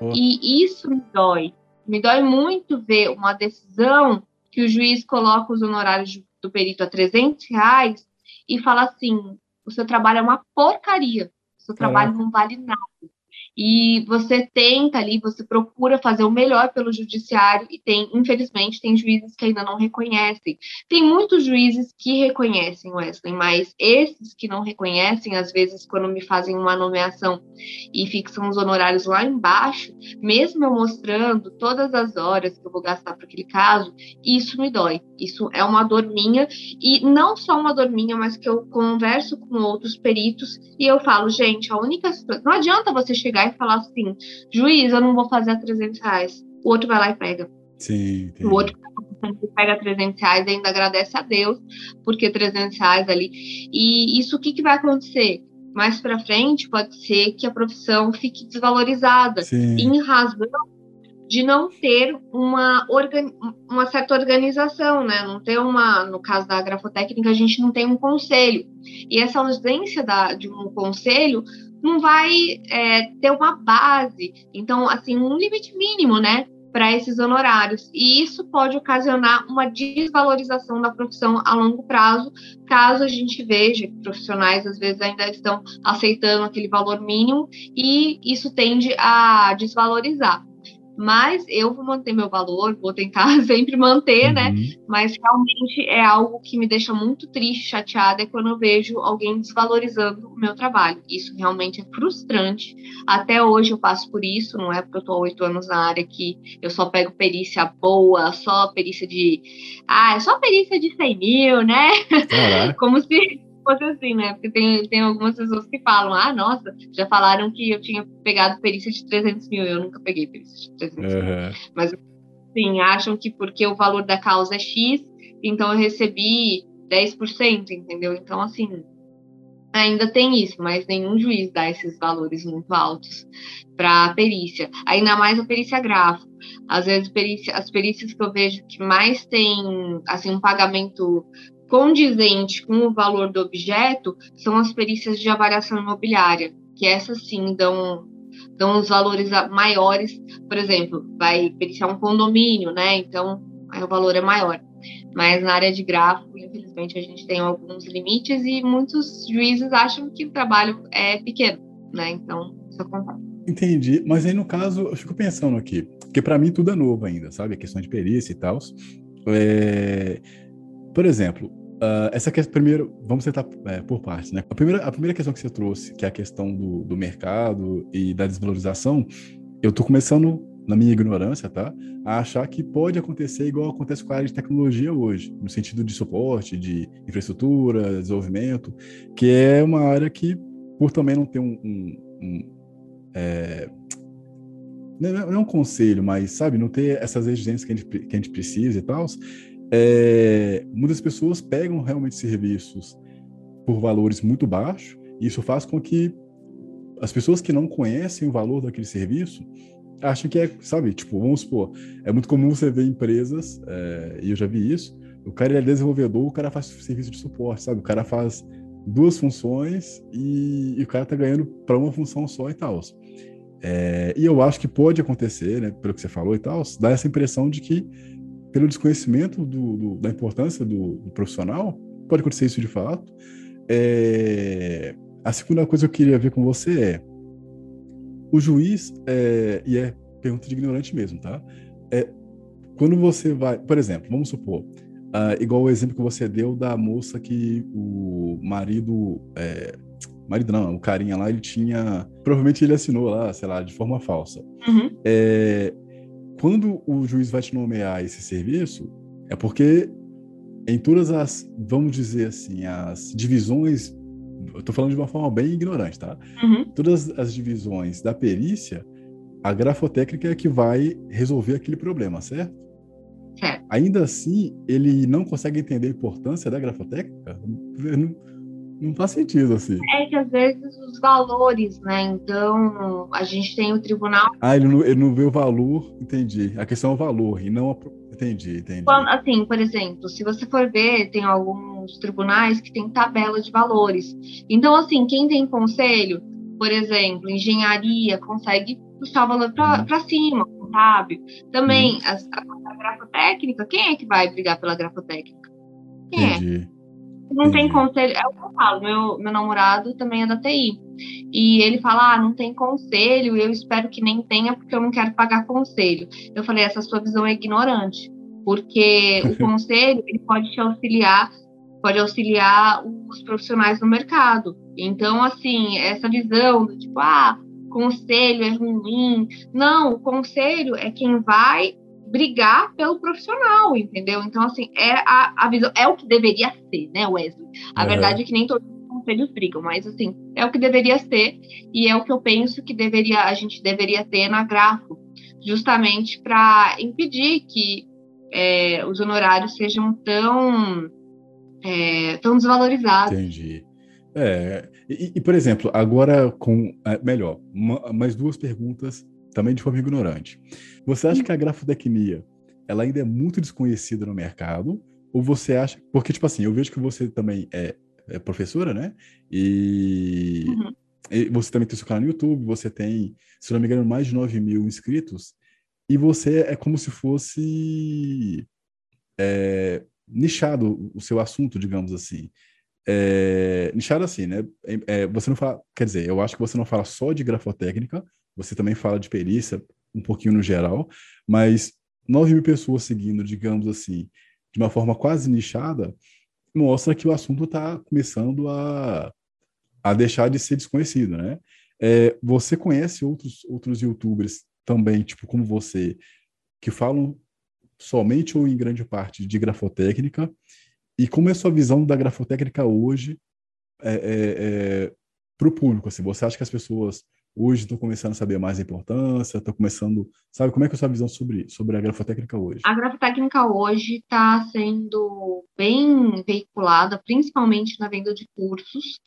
Oh. E isso me dói. Me dói muito ver uma decisão que o juiz coloca os honorários do perito a 300 reais e fala assim, o seu trabalho é uma porcaria, o seu trabalho não vale nada e você tenta ali, você procura fazer o melhor pelo judiciário e tem, infelizmente, tem juízes que ainda não reconhecem. Tem muitos juízes que reconhecem, Wesley, mas esses que não reconhecem, às vezes, quando me fazem uma nomeação e fixam os honorários lá embaixo, mesmo eu mostrando todas as horas que eu vou gastar para aquele caso, isso me dói. Isso é uma dor minha e não só uma dor minha, mas que eu converso com outros peritos e eu falo, gente, a única não adianta você chegar e falar assim, juiz, eu não vou fazer a 300 reais. O outro vai lá e pega. Sim, o outro pega 300 reais e ainda agradece a Deus, porque 300 reais ali. E isso o que, que vai acontecer? Mais para frente, pode ser que a profissão fique desvalorizada Sim. em razão de não ter uma, uma certa organização, né? Não ter uma, no caso da grafotécnica, a gente não tem um conselho. E essa ausência da, de um conselho não vai é, ter uma base. Então, assim, um limite mínimo, né? Para esses honorários. E isso pode ocasionar uma desvalorização da profissão a longo prazo, caso a gente veja que profissionais às vezes ainda estão aceitando aquele valor mínimo e isso tende a desvalorizar. Mas eu vou manter meu valor, vou tentar sempre manter, né? uhum. né? Mas realmente é algo que me deixa muito triste, chateada, é quando eu vejo alguém desvalorizando o meu trabalho. Isso realmente é frustrante. Até hoje eu passo por isso, não é porque eu estou oito anos na área que eu só pego perícia boa, só perícia de. Ah, é só perícia de 100 mil, né? Como se fosse assim, né? Porque tem, tem algumas pessoas que falam, ah, nossa, já falaram que eu tinha pegado perícia de 300 mil, eu nunca peguei perícia de 300 uhum. mil. Mas, sim, acham que porque o valor da causa é X, então eu recebi 10%, entendeu? Então, assim, ainda tem isso, mas nenhum juiz dá esses valores muito altos para a perícia. Ainda mais a perícia gráfica. Às vezes, perícia, as perícias que eu vejo que mais tem assim, um pagamento condizente com o valor do objeto são as perícias de avaliação imobiliária, que essas sim dão, dão os valores maiores. Por exemplo, vai periciar um condomínio, né? Então, o valor é maior. Mas na área de gráfico, infelizmente, a gente tem alguns limites e muitos juízes acham que o trabalho é pequeno, né? Então, isso acontece. Entendi, mas aí no caso, eu fico pensando aqui, porque para mim tudo é novo ainda, sabe? A questão de perícia e tal. É... Por exemplo, uh, essa questão, primeiro, vamos tentar é, por partes, né? A primeira, a primeira questão que você trouxe, que é a questão do, do mercado e da desvalorização, eu tô começando, na minha ignorância, tá? A achar que pode acontecer igual acontece com a área de tecnologia hoje, no sentido de suporte, de infraestrutura, desenvolvimento, que é uma área que, por também não ter um, um, um é, não é um conselho, mas, sabe, não ter essas exigências que a gente, que a gente precisa e tal, é, muitas pessoas pegam realmente serviços por valores muito baixos, e isso faz com que as pessoas que não conhecem o valor daquele serviço acham que é, sabe, tipo, vamos supor, é muito comum você ver empresas, é, e eu já vi isso, o cara é desenvolvedor, o cara faz serviço de suporte, sabe? O cara faz duas funções e, e o cara tá ganhando para uma função só e tal. É, e eu acho que pode acontecer, né, pelo que você falou e tal, dá essa impressão de que pelo desconhecimento do, do, da importância do, do, profissional, pode acontecer isso de fato. É, a segunda coisa que eu queria ver com você é o juiz, é, e é pergunta de ignorante mesmo, tá? É, quando você vai, por exemplo, vamos supor, uh, igual o exemplo que você deu da moça que o marido, é, marido não, o carinha lá, ele tinha, provavelmente ele assinou lá, sei lá, de forma falsa. Uhum. É, quando o juiz vai te nomear esse serviço, é porque em todas as, vamos dizer assim, as divisões, eu tô falando de uma forma bem ignorante, tá? Uhum. Todas as divisões da perícia, a grafotécnica é que vai resolver aquele problema, certo? Certo. Ainda assim, ele não consegue entender a importância da grafotécnica? Não, não faz sentido, assim. É que às vezes os valores, né? Então, a gente tem o tribunal. Ah, ele não, ele não vê o valor, entendi. A questão é o valor e não a. Entendi, entendi. Quando, assim, por exemplo, se você for ver, tem alguns tribunais que tem tabela de valores. Então, assim, quem tem conselho, por exemplo, engenharia, consegue puxar o valor para uhum. cima, contábil. Também, uhum. a, a, a grafotécnica, quem é que vai brigar pela grafotécnica? Quem é? entendi. é? Não tem conselho. É o que eu falo, meu, meu namorado também é da TI. E ele fala: ah, não tem conselho, eu espero que nem tenha, porque eu não quero pagar conselho. Eu falei: essa sua visão é ignorante, porque o conselho ele pode te auxiliar, pode auxiliar os profissionais no mercado. Então, assim, essa visão do tipo, ah, conselho é ruim. Não, o conselho é quem vai brigar pelo profissional, entendeu? Então, assim, é a, a visão, é o que deveria ser, né, Wesley? A é. verdade é que nem todos os conselhos brigam, mas assim, é o que deveria ser e é o que eu penso que deveria, a gente deveria ter na Grafo, justamente para impedir que é, os honorários sejam tão, é, tão desvalorizados. Entendi. É, e, e, por exemplo, agora com. É, melhor, uma, mais duas perguntas também de forma ignorante. Você acha que a grafotecnia ela ainda é muito desconhecida no mercado? Ou você acha. Porque, tipo assim, eu vejo que você também é, é professora, né? E. Uhum. você também tem seu canal no YouTube, você tem, se não me engano, mais de 9 mil inscritos, e você é como se fosse é, nichado o seu assunto, digamos assim. É, nichado assim, né? É, é, você não fala, quer dizer, eu acho que você não fala só de grafotécnica, você também fala de perícia, um pouquinho no geral, mas 9 mil pessoas seguindo, digamos assim, de uma forma quase nichada, mostra que o assunto está começando a, a deixar de ser desconhecido, né? É, você conhece outros, outros youtubers também, tipo como você, que falam somente ou em grande parte de grafotécnica, e como é a sua visão da grafotécnica hoje é, é, é para o público? Assim, você acha que as pessoas hoje estão começando a saber mais a importância, estão começando, sabe, como é que é a sua visão sobre, sobre a grafotécnica hoje? A grafotécnica hoje está sendo bem veiculada, principalmente na venda de cursos,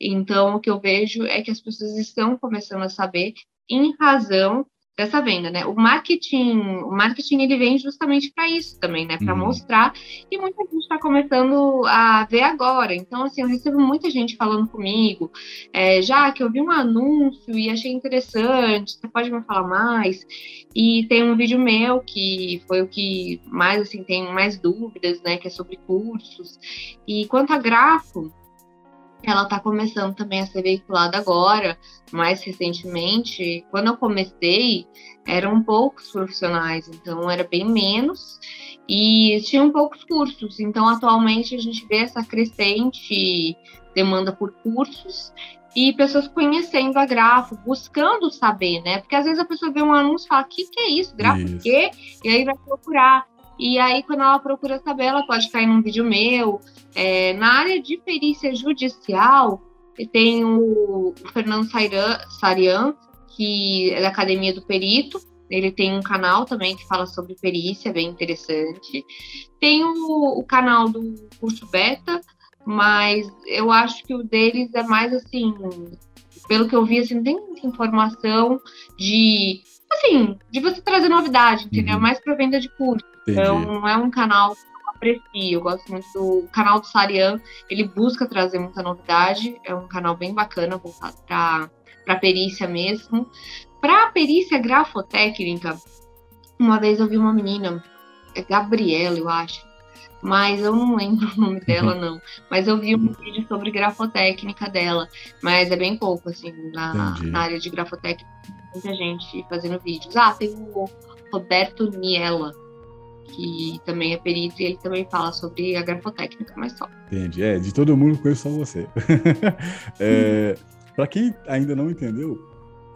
então o que eu vejo é que as pessoas estão começando a saber em razão dessa venda, né? O marketing, o marketing ele vem justamente para isso também, né? Para uhum. mostrar e muita gente está começando a ver agora. Então, assim, eu recebo muita gente falando comigo, é, já que eu vi um anúncio e achei interessante, você pode me falar mais? E tem um vídeo meu que foi o que mais assim tem mais dúvidas, né? Que é sobre cursos. E quanto a grafo ela está começando também a ser veiculada agora, mais recentemente. Quando eu comecei, eram poucos profissionais, então era bem menos, e tinham poucos cursos. Então, atualmente, a gente vê essa crescente demanda por cursos e pessoas conhecendo a grafo, buscando saber, né? Porque às vezes a pessoa vê um anúncio e fala: o que, que é isso? Grafo isso. quê? E aí vai procurar. E aí, quando ela procura saber, ela pode cair num vídeo meu. É, na área de perícia judicial, tem o, o Fernando Sarian, que é da Academia do Perito. Ele tem um canal também que fala sobre perícia, bem interessante. Tem o, o canal do curso Beta, mas eu acho que o deles é mais assim, pelo que eu vi, assim, não tem muita informação de assim, de você trazer novidade, entendeu? Uhum. Mais para venda de curso. Entendi. Então, não é um canal que eu aprecio. Eu gosto muito do canal do Sarian. Ele busca trazer muita novidade. É um canal bem bacana, voltado para perícia mesmo. Para perícia grafotécnica, uma vez eu vi uma menina, é Gabriela, eu acho. Mas eu não lembro o nome dela, uhum. não. Mas eu vi um vídeo sobre grafotécnica dela. Mas é bem pouco, assim, na, na área de grafotécnica muita gente fazendo vídeos. Ah, tem o Roberto Niela, que também é perito e ele também fala sobre a grafotécnica, mas só. Entendi. É, de todo mundo conheço só você. é, Para quem ainda não entendeu,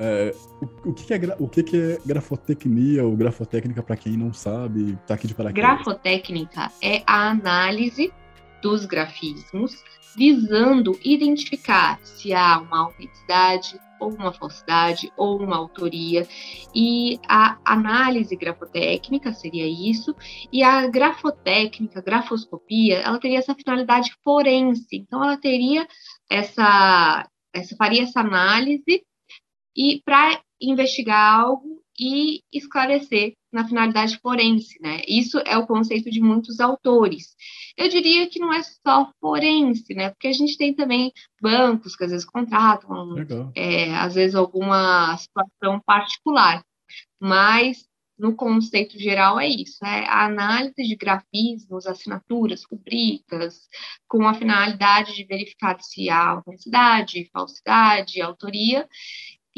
é, o, o, que, é, o que, é grafotecnia ou grafotécnica para quem não sabe, tá aqui de paraquedas? Grafotécnica é a análise dos grafismos visando identificar se há uma autenticidade ou uma falsidade ou uma autoria e a análise grafotécnica seria isso e a grafotécnica, grafoscopia, ela teria essa finalidade forense. Então ela teria essa essa faria essa análise e para investigar algo e esclarecer na finalidade forense, né? Isso é o conceito de muitos autores. Eu diria que não é só forense, né? Porque a gente tem também bancos que às vezes contratam, é, às vezes alguma situação particular, mas no conceito geral é isso, é a análise de grafismos, assinaturas, rubricas, com a finalidade de verificar se há autenticidade, falsidade, autoria,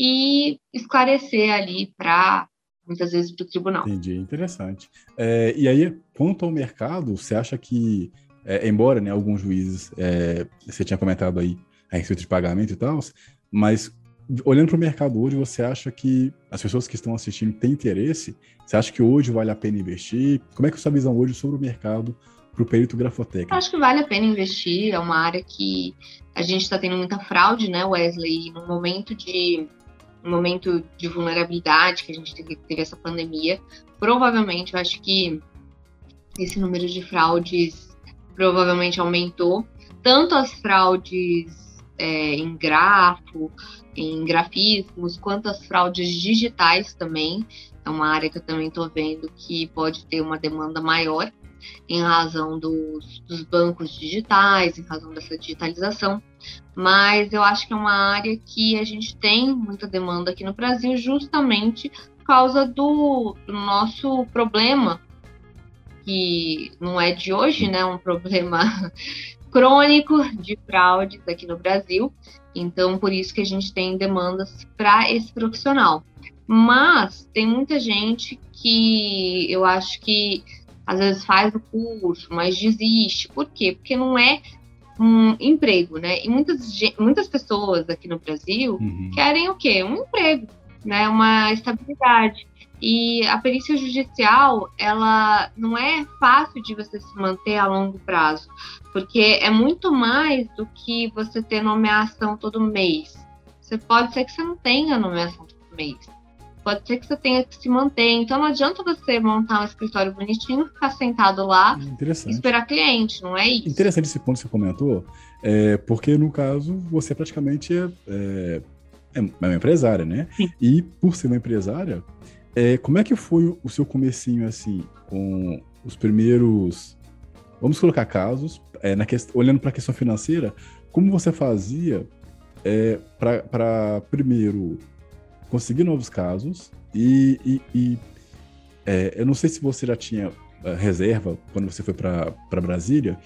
e esclarecer ali para muitas vezes para o tribunal. Entendi, interessante. É, e aí, quanto ao mercado, você acha que, é, embora né, alguns juízes, é, você tinha comentado aí a respeito de pagamento e tal, mas olhando para o mercado hoje, você acha que as pessoas que estão assistindo têm interesse? Você acha que hoje vale a pena investir? Como é que é a sua visão hoje sobre o mercado para o perito grafotécnico? Acho que vale a pena investir, é uma área que a gente está tendo muita fraude, né, Wesley? No momento de no momento de vulnerabilidade que a gente teve, teve essa pandemia, provavelmente eu acho que esse número de fraudes provavelmente aumentou. Tanto as fraudes é, em grafo, em grafismos, quanto as fraudes digitais também. É uma área que eu também estou vendo que pode ter uma demanda maior. em razão dos, dos bancos digitais, em razão dessa digitalização. Mas eu acho que é uma área que a gente tem muita demanda aqui no Brasil, justamente por causa do, do nosso problema, que não é de hoje, né? Um problema crônico de fraudes aqui no Brasil. Então, por isso que a gente tem demandas para esse profissional. Mas tem muita gente que eu acho que às vezes faz o curso, mas desiste. Por quê? Porque não é um emprego, né? E muitas, muitas pessoas aqui no Brasil uhum. querem o quê? Um emprego, né? Uma estabilidade. E a perícia judicial, ela não é fácil de você se manter a longo prazo, porque é muito mais do que você ter nomeação todo mês. Você pode ser que você não tenha nomeação todo mês. Pode ser que você tenha que se manter. Então não adianta você montar um escritório bonitinho, ficar sentado lá e esperar cliente, não é isso. Interessante esse ponto que você comentou, é, porque no caso você praticamente é, é, é uma empresária, né? Sim. E por ser uma empresária, é, como é que foi o seu comecinho, assim, com os primeiros... Vamos colocar casos, é, na quest... olhando para a questão financeira, como você fazia é, para, primeiro, conseguir novos casos e... e, e é, eu não sei se você já tinha é, reserva quando você foi para Brasília,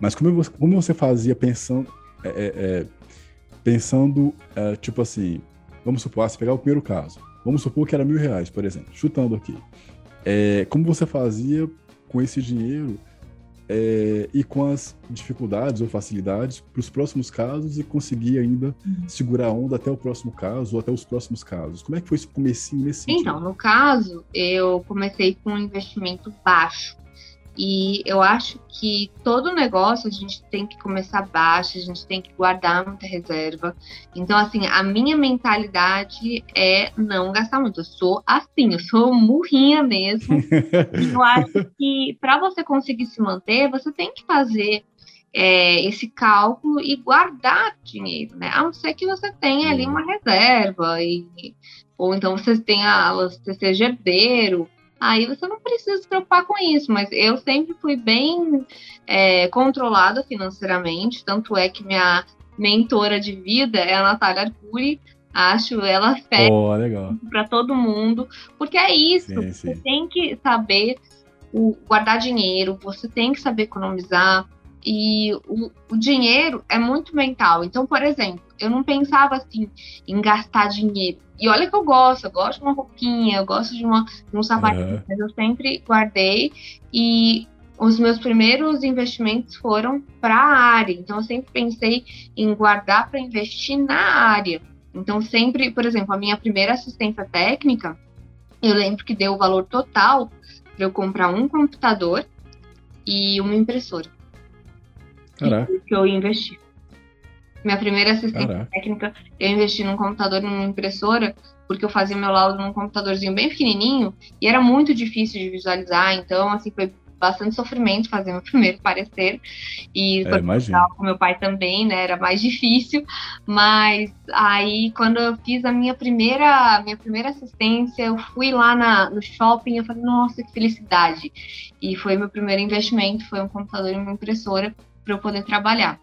mas como você, como você fazia pensando... É, pensando, tipo assim, vamos supor, ah, se pegar o primeiro caso, Vamos supor que era mil reais, por exemplo, chutando aqui. É, como você fazia com esse dinheiro é, e com as dificuldades ou facilidades para os próximos casos e conseguir ainda uhum. segurar a onda até o próximo caso ou até os próximos casos? Como é que foi esse comecinho nesse sentido? Então, no caso, eu comecei com um investimento baixo. E eu acho que todo negócio a gente tem que começar baixo, a gente tem que guardar muita reserva. Então, assim, a minha mentalidade é não gastar muito. Eu sou assim, eu sou murrinha mesmo. e eu acho que para você conseguir se manter, você tem que fazer é, esse cálculo e guardar dinheiro, né? A não ser que você tenha ali uma reserva, e, ou então você tenha, você seja herdeiro aí você não precisa se preocupar com isso. Mas eu sempre fui bem é, controlada financeiramente, tanto é que minha mentora de vida é a Natália Arcuri. Acho ela fé oh, para todo mundo, porque é isso. Sim, você sim. tem que saber o, guardar dinheiro, você tem que saber economizar. E o, o, dinheiro é muito mental. Então, por exemplo, eu não pensava assim em gastar dinheiro. E olha que eu gosto, eu gosto de uma roupinha, eu gosto de, uma, de um sapatinho, uhum. mas eu sempre guardei. E os meus primeiros investimentos foram para a área. Então, eu sempre pensei em guardar para investir na área. Então, sempre, por exemplo, a minha primeira assistência técnica, eu lembro que deu o valor total para eu comprar um computador e uma impressora. Caraca. que eu investi. Minha primeira assistência Caraca. técnica, eu investi num computador e numa impressora, porque eu fazia meu laudo num computadorzinho bem pequenininho e era muito difícil de visualizar. Então, assim, foi bastante sofrimento fazer meu primeiro parecer. E é, com meu pai também, né? Era mais difícil. Mas aí, quando eu fiz a minha primeira, minha primeira assistência, eu fui lá na, no shopping eu falei, nossa, que felicidade. E foi meu primeiro investimento, foi um computador e uma impressora para eu poder trabalhar.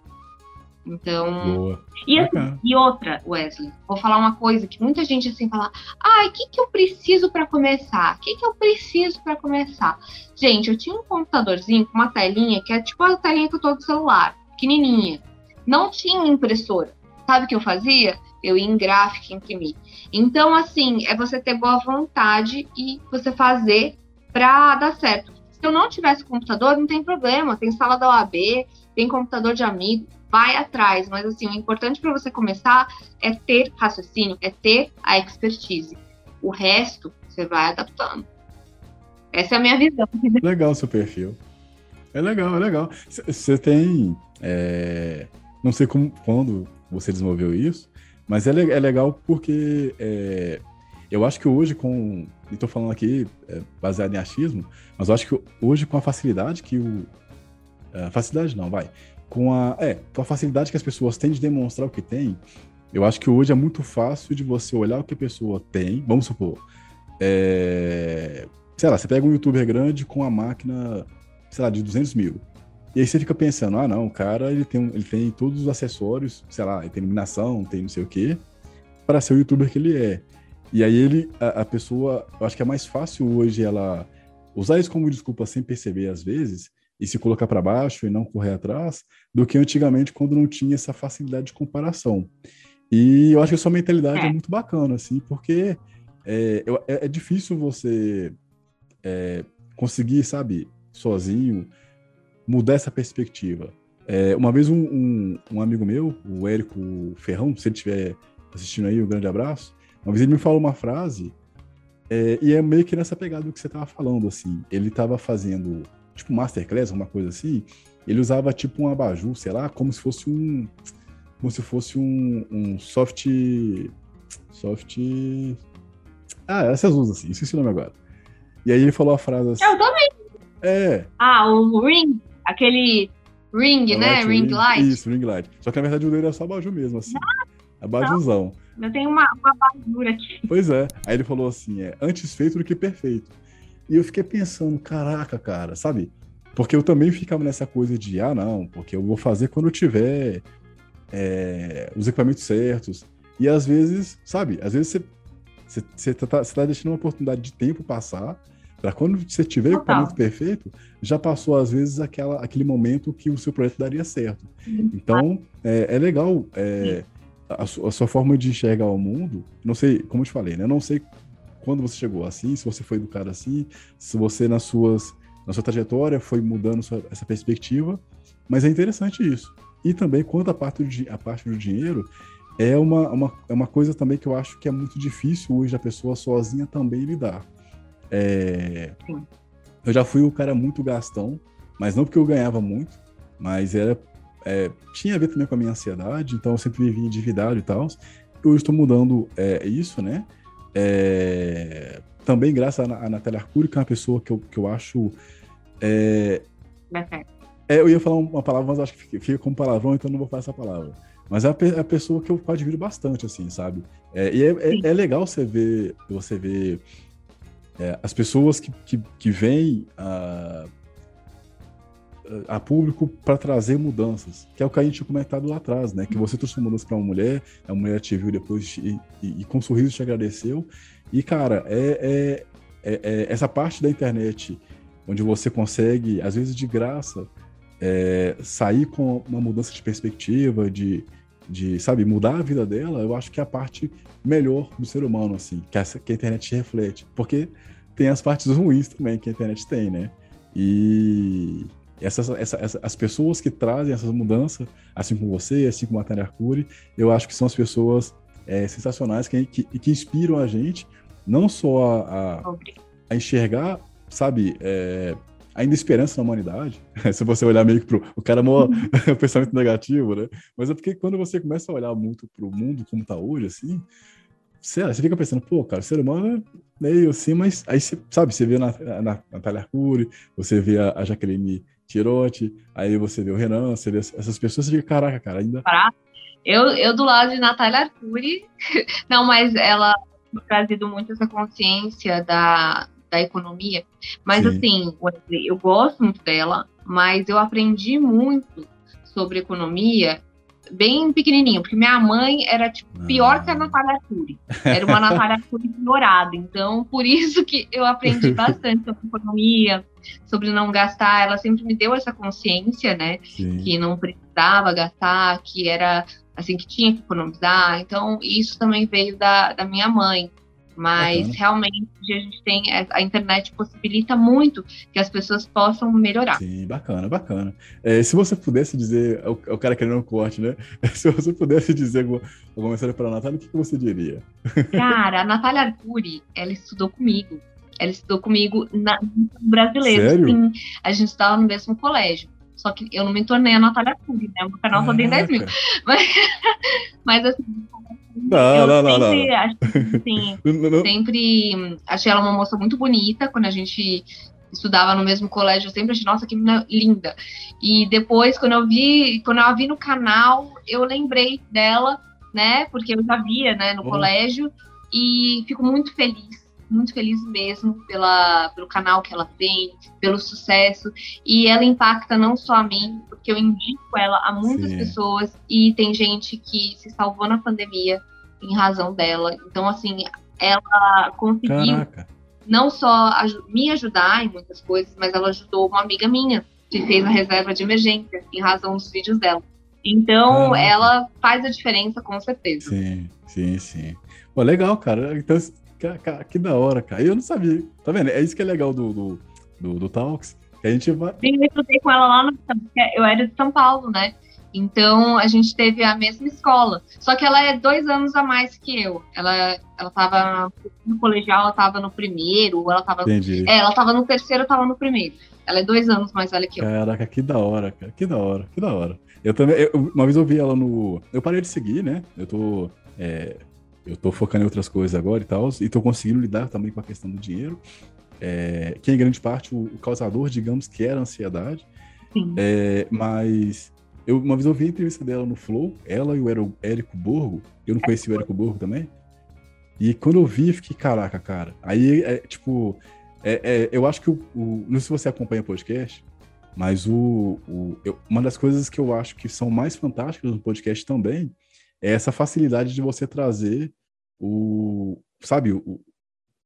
Então. Boa. E, assim, e outra, Wesley, vou falar uma coisa que muita gente assim fala: ai, o que, que eu preciso para começar? O que, que eu preciso para começar? Gente, eu tinha um computadorzinho com uma telinha que é tipo a telinha que eu tô do celular, pequenininha. Não tinha impressora. Sabe o que eu fazia? Eu ia em gráfica imprimir. Então, assim, é você ter boa vontade e você fazer para dar certo. Se eu não tivesse computador, não tem problema. Tem sala da OAB, tem computador de amigo, vai atrás. Mas assim, o importante para você começar é ter raciocínio, é ter a expertise. O resto você vai adaptando. Essa é a minha visão. Legal seu perfil. É legal, é legal. Você tem. É... Não sei como, quando você desenvolveu isso, mas é, é legal porque é... eu acho que hoje, com. Estou falando aqui é, baseado em achismo, mas eu acho que hoje, com a facilidade que o, facilidade não, vai. Com a, é, com a facilidade que as pessoas têm de demonstrar o que tem, eu acho que hoje é muito fácil de você olhar o que a pessoa tem. Vamos supor, é, sei lá, você pega um youtuber grande com a máquina sei lá, de 200 mil. E aí você fica pensando, ah, não, o cara, ele tem, ele tem todos os acessórios, sei lá, ele tem iluminação, tem não sei o quê, para ser o youtuber que ele é. E aí ele, a, a, pessoa, eu acho que é mais fácil hoje ela usar isso como desculpa sem perceber às vezes, e se colocar para baixo e não correr atrás, do que antigamente quando não tinha essa facilidade de comparação. E eu acho que a sua mentalidade é, é muito bacana, assim, porque é, é, é difícil você é, conseguir, sabe, sozinho, mudar essa perspectiva. É, uma vez um, um, um, amigo meu, o Érico Ferrão, se ele estiver assistindo aí, um grande abraço, uma vez ele me falou uma frase, é, e é meio que nessa pegada do que você estava falando, assim. Ele estava fazendo, tipo, masterclass, uma coisa assim, ele usava tipo um abajur, sei lá, como se fosse um como se fosse um, um soft. Soft. Ah, essas usam assim, esqueci o nome agora. E aí ele falou a frase assim. Eu também. É. Ah, o ring, aquele ring, né? Light, ring, ring, light. Isso, ring light. Só que na verdade o dele é só abajur mesmo, assim. Ah, Abajuzão. Eu tenho uma, uma aqui. Pois é. Aí ele falou assim: é antes feito do que perfeito. E eu fiquei pensando, caraca, cara, sabe? Porque eu também ficava nessa coisa de, ah, não, porque eu vou fazer quando eu tiver é, os equipamentos certos. E às vezes, sabe, às vezes você, você, tá, você tá deixando uma oportunidade de tempo passar, para quando você tiver o equipamento perfeito, já passou às vezes aquela, aquele momento que o seu projeto daria certo. Então, é, é legal é, a, a, sua forma de enxergar o mundo. Não sei, como eu te falei, né? Não sei quando você chegou assim, se você foi educado assim, se você nas suas na sua trajetória foi mudando sua, essa perspectiva, mas é interessante isso. E também, quanto à parte do, a parte do dinheiro, é uma, uma, é uma coisa também que eu acho que é muito difícil hoje a pessoa sozinha também lidar. É, eu já fui o cara muito gastão, mas não porque eu ganhava muito, mas era é, tinha a ver também com a minha ansiedade, então eu sempre vivia endividado e tal. Hoje estou mudando é, isso, né? É, também graças a, a Natália Arcuri, que é uma pessoa que eu, que eu acho. É, é, eu ia falar uma palavra, mas acho que fica, como palavrão, então não vou falar essa palavra. Mas é a, é a pessoa que eu admiro bastante, assim, sabe? É, e é, é, é, legal você ver, você ver é, as pessoas que, que, que vêm a, a público para trazer mudanças, que é o que a gente tinha comentado lá atrás, né? Que você trouxe mudanças para uma mulher, a mulher te viu depois e, e, e, com um sorriso te agradeceu. E, cara, é, é, é essa parte da internet onde você consegue, às vezes de graça, é, sair com uma mudança de perspectiva, de, de, sabe, mudar a vida dela, eu acho que é a parte melhor do ser humano, assim, que a, que a internet reflete. Porque tem as partes ruins também que a internet tem, né? E essas, essa, essa, as pessoas que trazem essas mudanças, assim como você, assim como a Tânia Arcuri, eu acho que são as pessoas é, sensacionais que, que, que, inspiram a gente, não só a, a, a enxergar, sabe, é, ainda esperança na humanidade. Se você olhar meio que pro. O cara é mó pensamento negativo, né? Mas é porque quando você começa a olhar muito pro mundo como tá hoje, assim, sei lá, você fica pensando, pô, cara, o ser humano é meio assim, mas aí você, sabe, você vê a Natália Arcuri, você vê a, a Jaqueline Tirotti, aí você vê o Renan, você vê essas pessoas, você fica, caraca, cara, ainda. Eu, eu do lado de Natália Arcuri, não, mas ela trazido muito essa consciência da, da economia. Mas Sim. assim, eu gosto muito dela, mas eu aprendi muito sobre economia bem pequenininho, porque minha mãe era tipo pior ah. que a Natália Arcuri. Era uma Natália Arcuri piorada. Então, por isso que eu aprendi bastante sobre economia, sobre não gastar. Ela sempre me deu essa consciência, né, Sim. que não precisava gastar, que era assim que tinha que economizar. Então, isso também veio da, da minha mãe. Mas uhum. realmente a gente tem. A internet possibilita muito que as pessoas possam melhorar. Sim, bacana, bacana. É, se você pudesse dizer, o, o cara querendo um corte, né? Se você pudesse dizer alguma, alguma mensagem para a Natália, o que, que você diria? Cara, a Natália Arcuri, ela estudou comigo. Ela estudou comigo na, brasileiro. Sério? Sim, a gente estava no mesmo colégio. Só que eu não me tornei a Natália Arcuri, né? O canal só tem 10 mil. Mas, mas assim, não, eu não, não, sempre, não. Não, sempre achei ela uma moça muito bonita quando a gente estudava no mesmo colégio, eu sempre achei, nossa, que menina linda. E depois, quando eu vi, quando eu a vi no canal, eu lembrei dela, né? Porque eu já via, né, no uhum. colégio, e fico muito feliz muito feliz mesmo pela, pelo canal que ela tem, pelo sucesso. E ela impacta não só a mim, porque eu indico ela a muitas Sim. pessoas e tem gente que se salvou na pandemia em razão dela. Então, assim, ela conseguiu Caraca. não só me ajudar em muitas coisas, mas ela ajudou uma amiga minha que fez a reserva de emergência em razão dos vídeos dela. Então, Caraca. ela faz a diferença com certeza. Sim, sim, sim. Pô, legal, cara. Então, que, que da hora, cara. Eu não sabia. Tá vendo? É isso que é legal do, do, do, do Talks. A gente vai. Eu estudei com ela lá no. Eu era de São Paulo, né? Então a gente teve a mesma escola. Só que ela é dois anos a mais que eu. Ela, ela tava no colegial, ela tava no primeiro, ela tava. Entendi. É, ela tava no terceiro, eu tava no primeiro. Ela é dois anos mais velha que eu. Caraca, que da hora, cara. Que da hora, que da hora. Eu também. Eu, uma vez eu vi ela no. Eu parei de seguir, né? Eu tô. É, eu tô focando em outras coisas agora e tal. E tô conseguindo lidar também com a questão do dinheiro. É, que em grande parte o, o causador, digamos, que era a ansiedade. Sim. É, mas eu, uma vez eu vi a entrevista dela no Flow, ela e o Érico Borgo. Eu não conheci o Érico Borgo também. E quando eu vi, eu fiquei, caraca, cara. Aí, é, tipo, é, é, eu acho que o, o, Não sei se você acompanha o podcast, mas o, o eu, uma das coisas que eu acho que são mais fantásticas no podcast também é essa facilidade de você trazer o, sabe, o,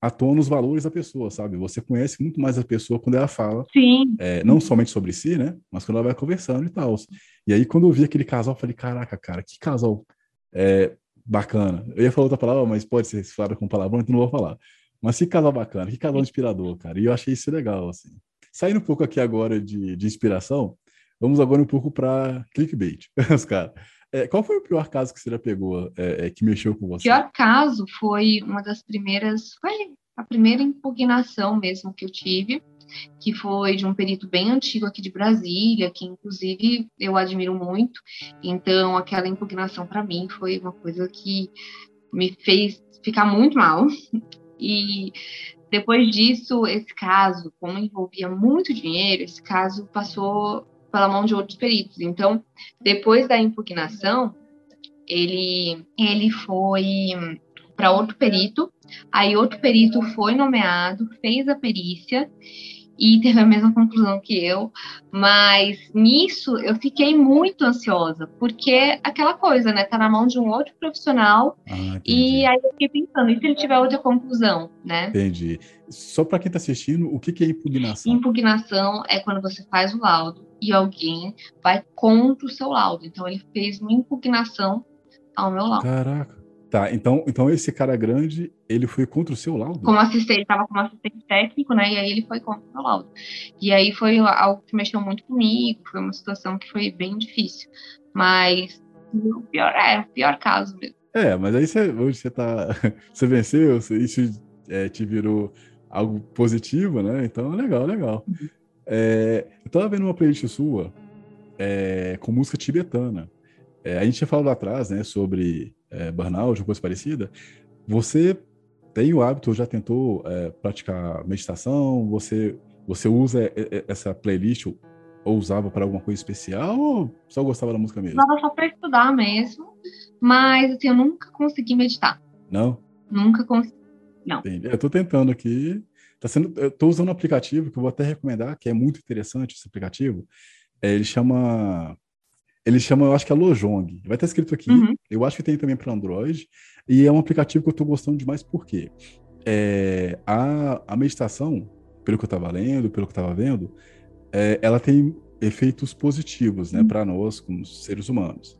à tona os valores da pessoa, sabe? Você conhece muito mais a pessoa quando ela fala, é, não somente sobre si, né? Mas quando ela vai conversando e tal. E aí, quando eu vi aquele casal, eu falei, caraca, cara, que casal é, bacana. Eu ia falar outra palavra, mas pode ser falado com palavrão, então não vou falar. Mas que casal bacana, que casal inspirador, cara. E eu achei isso legal, assim. Saindo um pouco aqui agora de, de inspiração, vamos agora um pouco para clickbait, os caras. É, qual foi o pior caso que você já pegou, é, é, que mexeu com você? O pior caso foi uma das primeiras, foi a primeira impugnação mesmo que eu tive, que foi de um perito bem antigo aqui de Brasília, que inclusive eu admiro muito. Então, aquela impugnação para mim foi uma coisa que me fez ficar muito mal. E depois disso, esse caso, como envolvia muito dinheiro, esse caso passou pela mão de outros peritos. Então, depois da impugnação, ele, ele foi para outro perito, aí outro perito foi nomeado, fez a perícia e teve a mesma conclusão que eu, mas nisso eu fiquei muito ansiosa, porque aquela coisa, né, tá na mão de um outro profissional, ah, e aí eu fiquei pensando, e se ele tiver outra conclusão, né? Entendi. Só para quem tá assistindo, o que, que é impugnação? Impugnação é quando você faz o laudo e alguém vai contra o seu laudo. Então ele fez uma impugnação ao meu laudo. Caraca. Tá, então, então esse cara grande, ele foi contra o seu laudo? Como assistente, ele estava como assistente técnico, né? E aí ele foi contra o meu laudo. E aí foi algo que mexeu muito comigo, foi uma situação que foi bem difícil. Mas o pior é o pior caso mesmo. É, mas aí você, hoje você tá. Você venceu, isso é, te virou algo positivo, né? Então, legal, legal. É, eu tava vendo uma playlist sua é, com música tibetana. É, a gente tinha falado atrás, né, sobre é, burnout ou coisa parecida, você tem o hábito, já tentou é, praticar meditação? Você, você usa essa playlist ou usava para alguma coisa especial ou só gostava da música mesmo? Usava só para estudar mesmo, mas assim, eu nunca consegui meditar. Não? Nunca consegui. Não. Entendi. Eu tô tentando aqui. Tá sendo, eu tô usando um aplicativo que eu vou até recomendar, que é muito interessante esse aplicativo. É, ele chama ele chama, eu acho que é Lojong. Vai estar escrito aqui. Uhum. Eu acho que tem também para Android. E é um aplicativo que eu estou gostando demais, porque é, a, a meditação, pelo que eu estava lendo, pelo que eu estava vendo, é, ela tem efeitos positivos, né, uhum. para nós, como seres humanos.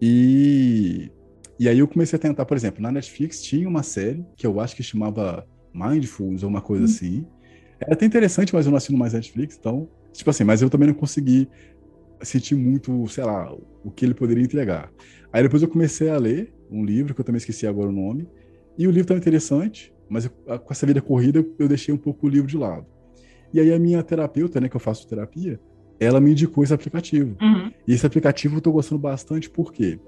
E, e aí eu comecei a tentar, por exemplo, na Netflix tinha uma série que eu acho que chamava Mindfulness ou uma coisa uhum. assim. É até interessante, mas eu não assino mais Netflix, então, tipo assim, mas eu também não consegui senti muito, sei lá, o que ele poderia entregar. Aí depois eu comecei a ler um livro, que eu também esqueci agora o nome, e o livro estava interessante, mas eu, com essa vida corrida eu deixei um pouco o livro de lado. E aí a minha terapeuta, né, que eu faço terapia, ela me indicou esse aplicativo. Uhum. E esse aplicativo eu estou gostando bastante porque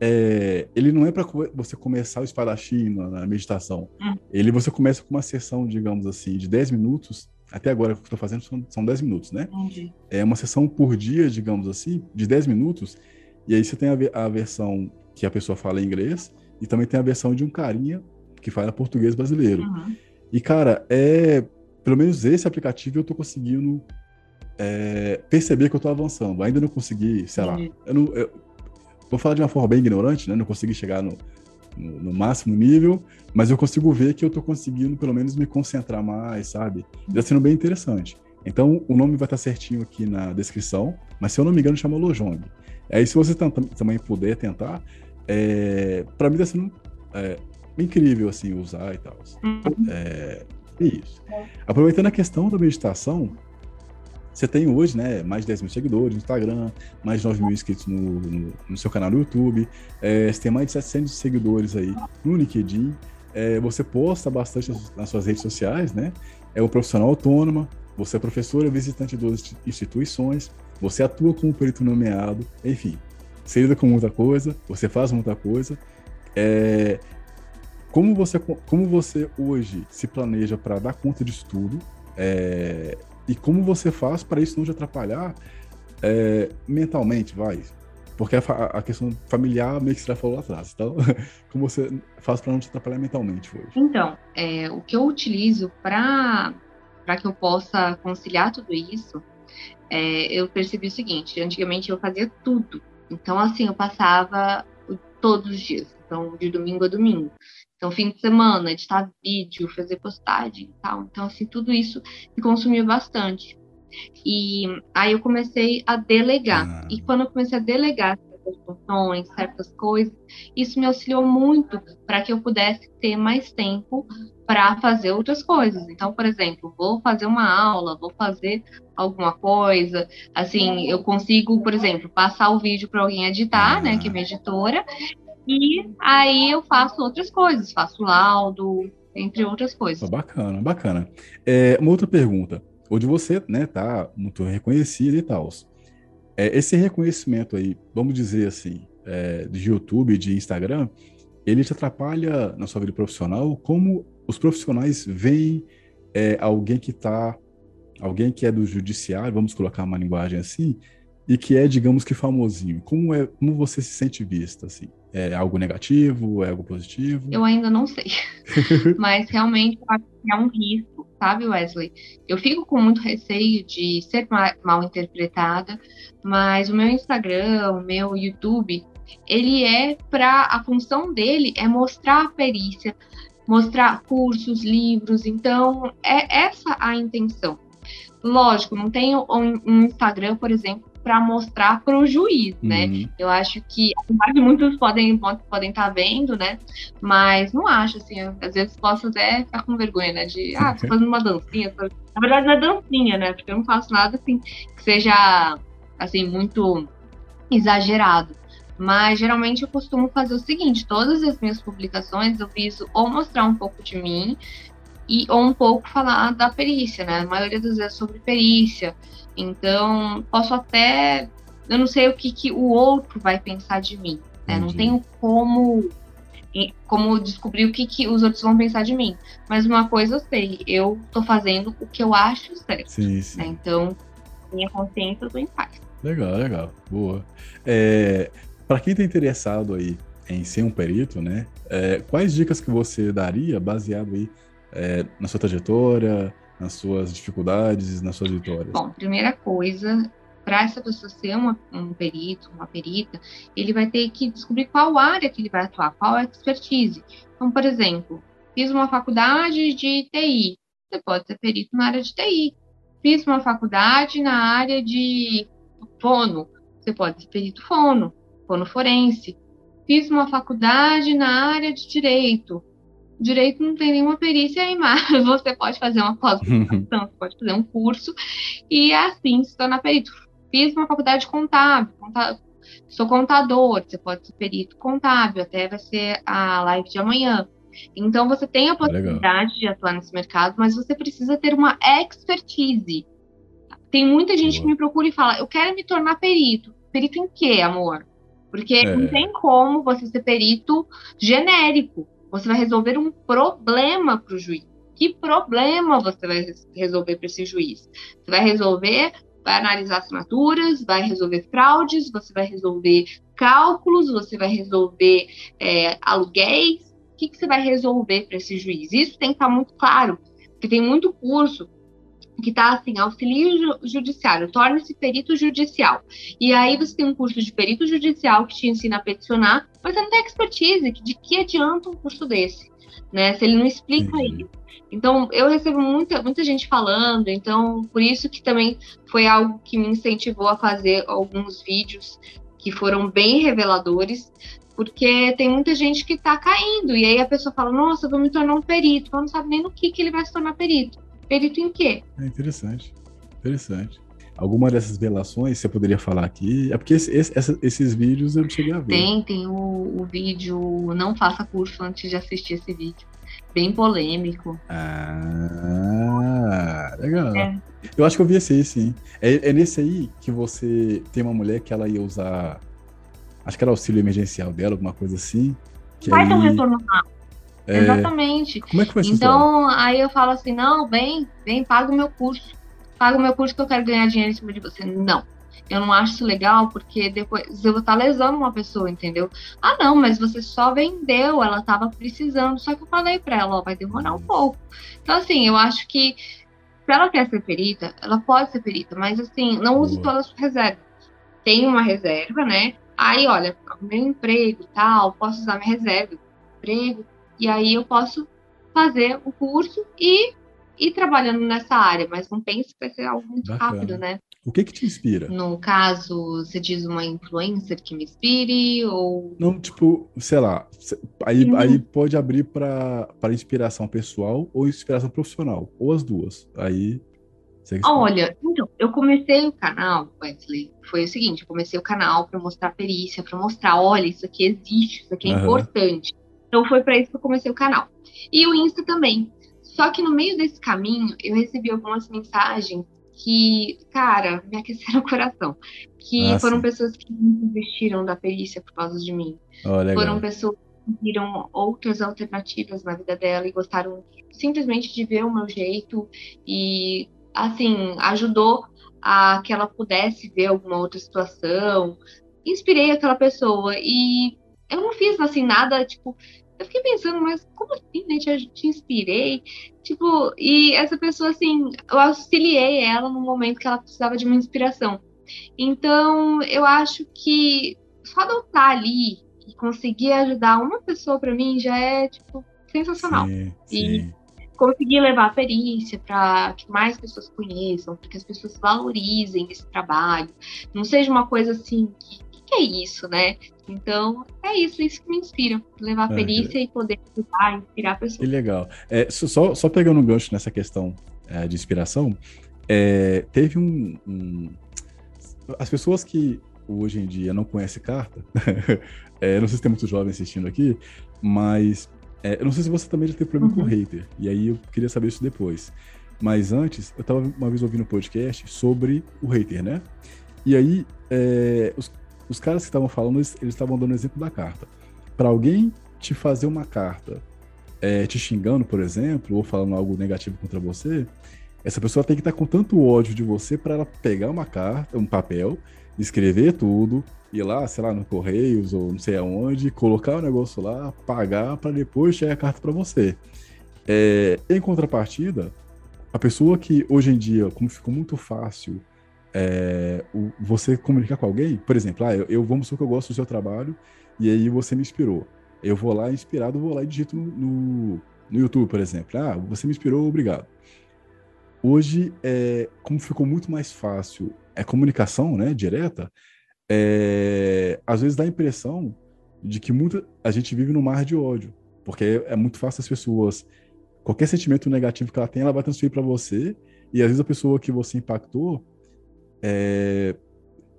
é, ele não é para você começar o espadachim na, na meditação. Uhum. Ele você começa com uma sessão, digamos assim, de 10 minutos até agora que eu estou fazendo são, são 10 minutos, né? Entendi. É uma sessão por dia, digamos assim, de 10 minutos. E aí você tem a, a, versão que a pessoa fala em inglês e também tem a versão de um carinha que fala português brasileiro. Uhum. E, cara, é. Pelo menos esse aplicativo eu tô conseguindo é, perceber que eu tô avançando. Ainda não consegui, sei lá. Eu não, eu, vou falar de uma forma bem ignorante, né? Não consegui chegar no, no, no, máximo nível, mas eu consigo ver que eu tô conseguindo, pelo menos, me concentrar mais, sabe? Está sendo bem interessante. Então, o nome vai estar certinho aqui na descrição, mas se eu não me engano, chama Lojong. Aí, se você também puder tentar, é, para mim está sendo é, incrível, assim, usar e tal. Uhum. É, é isso. Aproveitando a questão da meditação, você tem hoje, né, mais de 10 mil seguidores no Instagram, mais de 9 mil inscritos no, no, no seu canal no YouTube, é, você tem mais de 700 seguidores aí no LinkedIn, é, você posta bastante nas suas redes sociais, né? É um profissional autônoma, você é professora visitante de duas instituições, você atua como perito nomeado, enfim, você lida com muita coisa, você faz muita coisa. É, como, você, como você hoje se planeja para dar conta disso tudo? É, e como você faz para isso não te atrapalhar é, mentalmente, vai? Porque a, a, questão familiar meio que você já falou lá atrás. Então, como você faz para não te atrapalhar mentalmente hoje? Então, é, o que eu utilizo para que eu possa conciliar tudo isso, é, eu percebi o seguinte: antigamente eu fazia tudo. Então, assim, eu passava todos os dias. Então, de domingo a domingo. Então, fim de semana, editar vídeo, fazer postagem e tal. Então, assim, tudo isso me consumia bastante. E aí eu comecei a delegar. Ah. E quando eu comecei a delegar certas funções, certas coisas, isso me auxiliou muito para que eu pudesse ter mais tempo para fazer outras coisas. Então, por exemplo, vou fazer uma aula, vou fazer alguma coisa, assim, eu consigo, por exemplo, passar o vídeo para alguém editar, né, que é minha editora, e aí eu faço outras coisas, faço laudo, entre outras coisas. Bacana, bacana. É, uma outra pergunta. Onde você, né, tá muito reconhecido e tal. É, esse reconhecimento aí, vamos dizer assim, é, de YouTube, de Instagram, ele te atrapalha na sua vida profissional? Como os profissionais veem é, alguém que está, alguém que é do judiciário, vamos colocar uma linguagem assim, e que é, digamos que famosinho. Como é, como você se sente vista assim? É algo negativo? É algo positivo? Eu ainda não sei. Mas realmente é um risco, sabe, Wesley? Eu fico com muito receio de ser mal interpretada, mas o meu Instagram, o meu YouTube, ele é para a função dele é mostrar a perícia, mostrar cursos, livros. Então, é essa a intenção. Lógico, não tenho um Instagram, por exemplo, para mostrar para o juiz, né? Uhum. Eu acho que, apesar de muitos podem podem estar tá vendo, né? Mas não acho assim, às vezes posso até ficar com vergonha, né? De ah, tô fazendo uma dancinha. Na verdade não é dancinha, né? Porque eu não faço nada assim que seja assim muito exagerado. Mas geralmente eu costumo fazer o seguinte: todas as minhas publicações eu viso ou mostrar um pouco de mim e ou um pouco falar da perícia, né? A maioria das vezes sobre perícia. Então, posso até. Eu não sei o que, que o outro vai pensar de mim. Né? Não tenho como, como descobrir o que, que os outros vão pensar de mim. Mas uma coisa eu sei, eu tô fazendo o que eu acho certo. Sim, sim. Né? Então, minha consciência eu tô em paz. Legal, legal. Boa. É, para quem tá interessado aí em ser um perito, né? É, quais dicas que você daria baseado aí é, na sua trajetória, nas suas dificuldades, nas suas vitórias? Bom, primeira coisa, para essa pessoa ser uma, um perito, uma perita, ele vai ter que descobrir qual área que ele vai atuar, qual a expertise. Então, por exemplo, fiz uma faculdade de TI, você pode ser perito na área de TI. Fiz uma faculdade na área de fono, você pode ser perito fono, fono forense. Fiz uma faculdade na área de direito, direito não tem nenhuma perícia aí, mas você pode fazer uma pós-graduação, você pode fazer um curso e assim se tornar perito. Fiz uma faculdade contábil, contábil, sou contador, você pode ser perito contábil, até vai ser a live de amanhã. Então você tem a possibilidade Legal. de atuar nesse mercado, mas você precisa ter uma expertise. Tem muita gente Boa. que me procura e fala: "Eu quero me tornar perito". Perito em quê, amor? Porque é. não tem como você ser perito genérico. Você vai resolver um problema para o juiz. Que problema você vai resolver para esse juiz? Você vai resolver, vai analisar assinaturas, vai resolver fraudes, você vai resolver cálculos, você vai resolver é, aluguéis. que, que você vai resolver para esse juiz. Isso tem que estar muito claro, porque tem muito curso que está assim, auxílio judiciário, torne-se perito judicial. E aí você tem um curso de perito judicial que te ensina a peticionar, mas você não tem expertise. De que adianta um curso desse? Né, se ele não explica uhum. isso. Então, eu recebo muita, muita gente falando, então, por isso que também foi algo que me incentivou a fazer alguns vídeos que foram bem reveladores, porque tem muita gente que está caindo, e aí a pessoa fala, nossa, eu vou me tornar um perito, mas não sabe nem no que, que ele vai se tornar perito. Perito em quê? É interessante, interessante. Alguma dessas relações você poderia falar aqui? É porque esse, esse, esses vídeos eu não cheguei a ver. Tem, tem o, o vídeo Não Faça Curso Antes de Assistir esse vídeo. Bem polêmico. Ah, legal. É. Eu acho que eu vi esse aí, sim. É, é nesse aí que você tem uma mulher que ela ia usar. Acho que era auxílio emergencial dela, alguma coisa assim. Que Vai aí... ter um retorno rápido. É... Exatamente. Como é que foi essa Então, história? aí eu falo assim: não, vem, vem, paga o meu curso. Paga o meu curso que eu quero ganhar dinheiro em cima de você. Não. Eu não acho isso legal porque depois eu vou estar lesando uma pessoa, entendeu? Ah, não, mas você só vendeu, ela estava precisando. Só que eu falei para ela, ó, vai demorar um pouco. Então, assim, eu acho que se ela quer ser perita, ela pode ser perita, mas assim, não use todas as suas reservas. Tem uma reserva, né? Aí, olha, meu emprego tal, posso usar minha reserva, emprego, e aí eu posso fazer o curso e ir trabalhando nessa área, mas não pense que vai ser algo muito Bacana. rápido, né? O que que te inspira? No caso, você diz uma influencer que me inspire ou Não, tipo, sei lá, aí, uhum. aí pode abrir para inspiração pessoal ou inspiração profissional, ou as duas. Aí Olha, então, eu comecei o canal, Wesley, foi o seguinte, eu comecei o canal para mostrar perícia, para mostrar, olha, isso aqui existe, isso aqui é uhum. importante. Então foi para isso que eu comecei o canal. E o Insta também. Só que no meio desse caminho, eu recebi algumas mensagens que, cara, me aqueceram o coração. Que ah, foram pessoas que desistiram da perícia por causa de mim. Oh, foram pessoas que viram outras alternativas na vida dela e gostaram simplesmente de ver o meu jeito e, assim, ajudou a que ela pudesse ver alguma outra situação. Inspirei aquela pessoa e eu não fiz assim nada, tipo, eu fiquei pensando, mas como assim, né? Te, te inspirei. Tipo, e essa pessoa, assim, eu auxiliei ela no momento que ela precisava de uma inspiração. Então, eu acho que só de eu estar ali e conseguir ajudar uma pessoa para mim já é, tipo, sensacional. Sim, sim. E conseguir levar a perícia para que mais pessoas conheçam, para que as pessoas valorizem esse trabalho. Não seja uma coisa assim que que é isso, né? Então, é isso, isso que me inspira. Levar a é, perícia é, e poder ajudar, inspirar pessoas. Que legal. É, só, só pegando um gancho nessa questão é, de inspiração, é, teve um, um, As pessoas que hoje em dia não conhecem carta, é, não sei se tem muitos jovens assistindo aqui, mas eu não sei se você também já teve problema uhum. com hater, e aí eu queria saber isso depois. Mas antes, eu estava uma vez ouvindo um podcast sobre o hater, né? E aí, os, os caras que estavam falando, eles estavam dando exemplo da carta. Para alguém te fazer uma carta é, te xingando, por exemplo, ou falando algo negativo contra você, essa pessoa tem que estar tá com tanto ódio de você para ela pegar uma carta, um papel, escrever tudo, ir lá, sei lá, no Correios ou não sei aonde, colocar o negócio lá, pagar para depois chegar a carta para você. É, em contrapartida, a pessoa que hoje em dia, como ficou muito fácil é, o, você comunicar com alguém, por exemplo, ah, eu, eu vamos supor que eu gosto do seu trabalho e aí você me inspirou. Eu vou lá inspirado, vou lá e digito no, no, no YouTube, por exemplo. Ah, você me inspirou, obrigado. Hoje, é, como ficou muito mais fácil é comunicação, né, direta, é, às vezes dá a impressão de que muita, a gente vive no mar de ódio, porque é, é muito fácil as pessoas, qualquer sentimento negativo que ela tem, ela vai transferir para você, e às vezes a pessoa que você impactou é,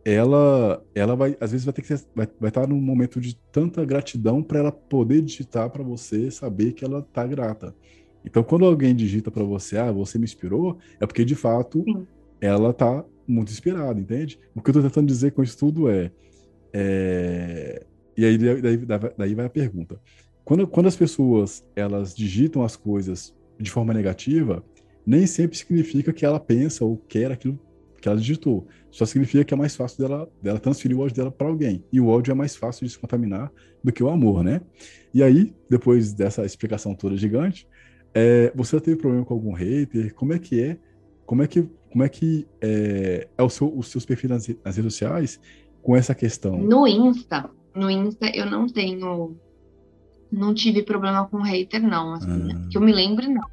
ela, ela vai, às vezes vai ter que ser, vai, vai estar num momento de tanta gratidão para ela poder digitar para você saber que ela tá grata. Então, quando alguém digita para você, ah, você me inspirou, é porque de fato Sim. ela tá muito inspirada, entende? O que eu tô tentando dizer com isso tudo é, é... e aí daí, daí vai a pergunta. Quando, quando as pessoas elas digitam as coisas de forma negativa, nem sempre significa que ela pensa ou quer aquilo que ela digitou. Só significa que é mais fácil dela, dela transferir o ódio dela para alguém. E o ódio é mais fácil de se contaminar do que o amor, né? E aí, depois dessa explicação toda gigante, é, você já teve problema com algum hater? Como é que é? Como é que, como é, que é, é o seu, os seus perfis nas, nas redes sociais com essa questão? No Insta, no Insta eu não tenho, não tive problema com hater não, assim, ah. que eu me lembre não.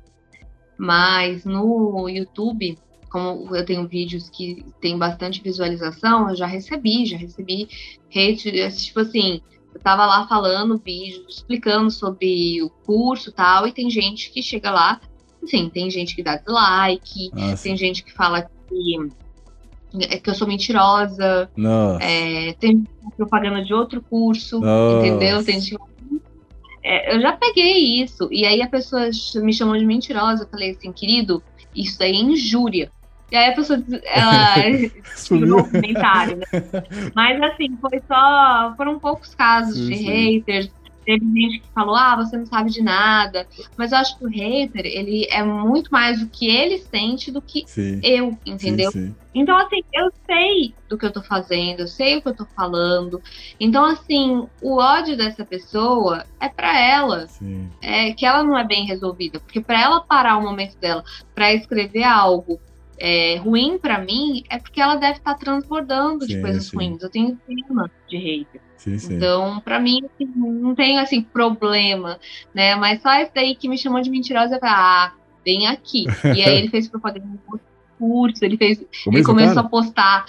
Mas no YouTube, como eu tenho vídeos que tem bastante visualização, eu já recebi, já recebi hate, tipo assim, eu tava lá falando vídeo, explicando sobre o curso e tal, e tem gente que chega lá, assim, tem gente que dá dislike, Nossa. tem gente que fala que, é, que eu sou mentirosa, é, tem propaganda de outro curso, Nossa. entendeu? Tem gente é, eu já peguei isso. E aí a pessoa me chamou de mentirosa. Eu falei assim, querido, isso aí é injúria. E aí a pessoa ela subiu um comentário, né? Mas assim, foi só. Foram poucos casos sim, de sim. haters. Teve gente que falou, ah, você não sabe de nada. Mas eu acho que o hater, ele é muito mais o que ele sente do que sim. eu, entendeu? Então, assim, eu sei do que eu tô fazendo, eu sei o que eu tô falando. Então, assim, o ódio dessa pessoa é para ela. É que ela não é bem resolvida. Porque para ela parar o momento dela para escrever algo é, ruim para mim é porque ela deve estar tá transbordando sim, de coisas sim. ruins. Eu tenho clima de hater. Sim, então, para mim, assim, não tem assim problema, né? Mas só esse daí que me chamou de mentirosa, falei, ah, vem aqui. E aí ele fez propaganda no curso, ele fez, ele começou cara? a postar.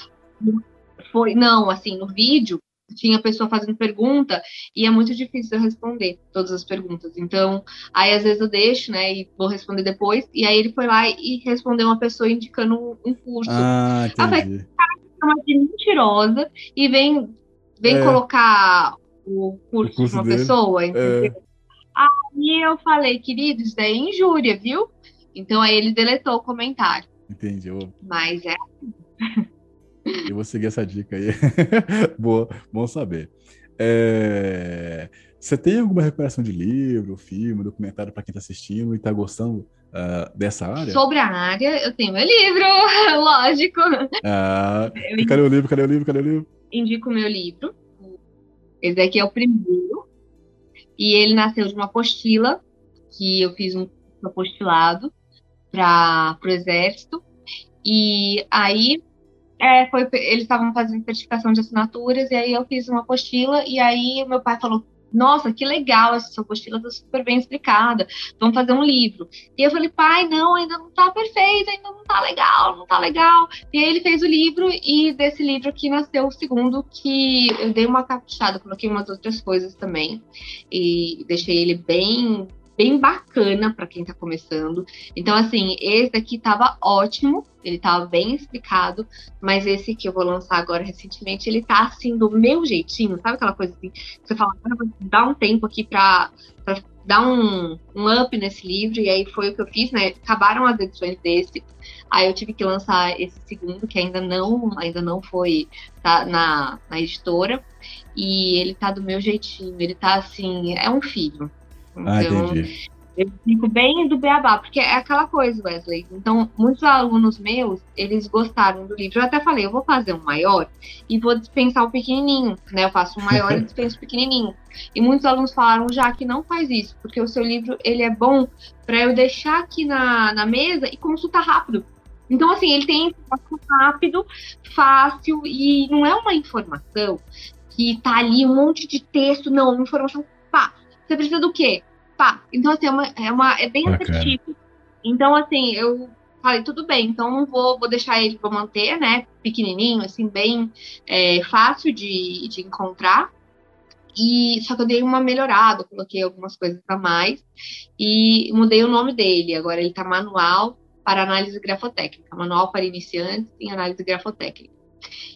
Foi, não, assim, no vídeo, tinha pessoa fazendo pergunta e é muito difícil eu responder todas as perguntas. Então, aí às vezes eu deixo, né, e vou responder depois. E aí ele foi lá e respondeu uma pessoa indicando um curso. Ah, entendi. Ah, vai, cara, de mentirosa e vem, vem é. colocar o curso, o curso de uma dele. pessoa, é. entendeu? É. Aí eu falei, querido, isso daí é injúria, viu? Então aí ele deletou o comentário. Entendi. Mas é assim. Eu vou seguir essa dica aí. Boa, bom saber. É... Você tem alguma recuperação de livro, filme, documentário para quem está assistindo e está gostando uh, dessa área? Sobre a área, eu tenho meu livro, lógico. Ah, cadê o livro? Cadê o livro? Cadê o livro? Indico meu livro. Esse daqui é o primeiro. E ele nasceu de uma apostila, que eu fiz um apostilado para o Exército. E aí é, foi, eles estavam fazendo certificação de assinaturas, e aí eu fiz uma apostila, e aí meu pai falou, nossa, que legal, essa sua apostila está super bem explicada, vamos fazer um livro. E eu falei, pai, não, ainda não está perfeito, ainda não está legal, não está legal. E aí ele fez o livro, e desse livro aqui nasceu o segundo, que eu dei uma caprichada, coloquei umas outras coisas também, e deixei ele bem bem bacana para quem está começando. Então, assim, esse daqui estava ótimo, ele estava bem explicado, mas esse que eu vou lançar agora recentemente, ele tá assim do meu jeitinho, sabe aquela coisa assim, que você fala, ah, dá um tempo aqui para dar um, um up nesse livro, e aí foi o que eu fiz, né? Acabaram as edições desse, aí eu tive que lançar esse segundo, que ainda não, ainda não foi tá, na, na editora, e ele tá do meu jeitinho, ele tá assim, é um filho, ah, então, entendi. Eu fico bem do beabá, porque é aquela coisa, Wesley. Então, muitos alunos meus, eles gostaram do livro. Eu até falei, eu vou fazer um maior e vou dispensar o pequenininho, né? Eu faço um maior e dispenso o pequenininho. E muitos alunos falaram já que não faz isso, porque o seu livro, ele é bom para eu deixar aqui na, na mesa e consultar rápido. Então, assim, ele tem informação rápido, fácil, e não é uma informação que tá ali um monte de texto, não, uma informação, você precisa do quê? Pá. Então, assim, é, uma, é, uma, é bem assertivo. Então, assim, eu falei, tudo bem, então não vou, vou deixar ele, vou manter, né? Pequenininho, assim, bem é, fácil de, de encontrar. E só que eu dei uma melhorada, coloquei algumas coisas a mais e mudei o nome dele. Agora ele tá manual para análise grafotécnica, manual para iniciantes em análise grafotécnica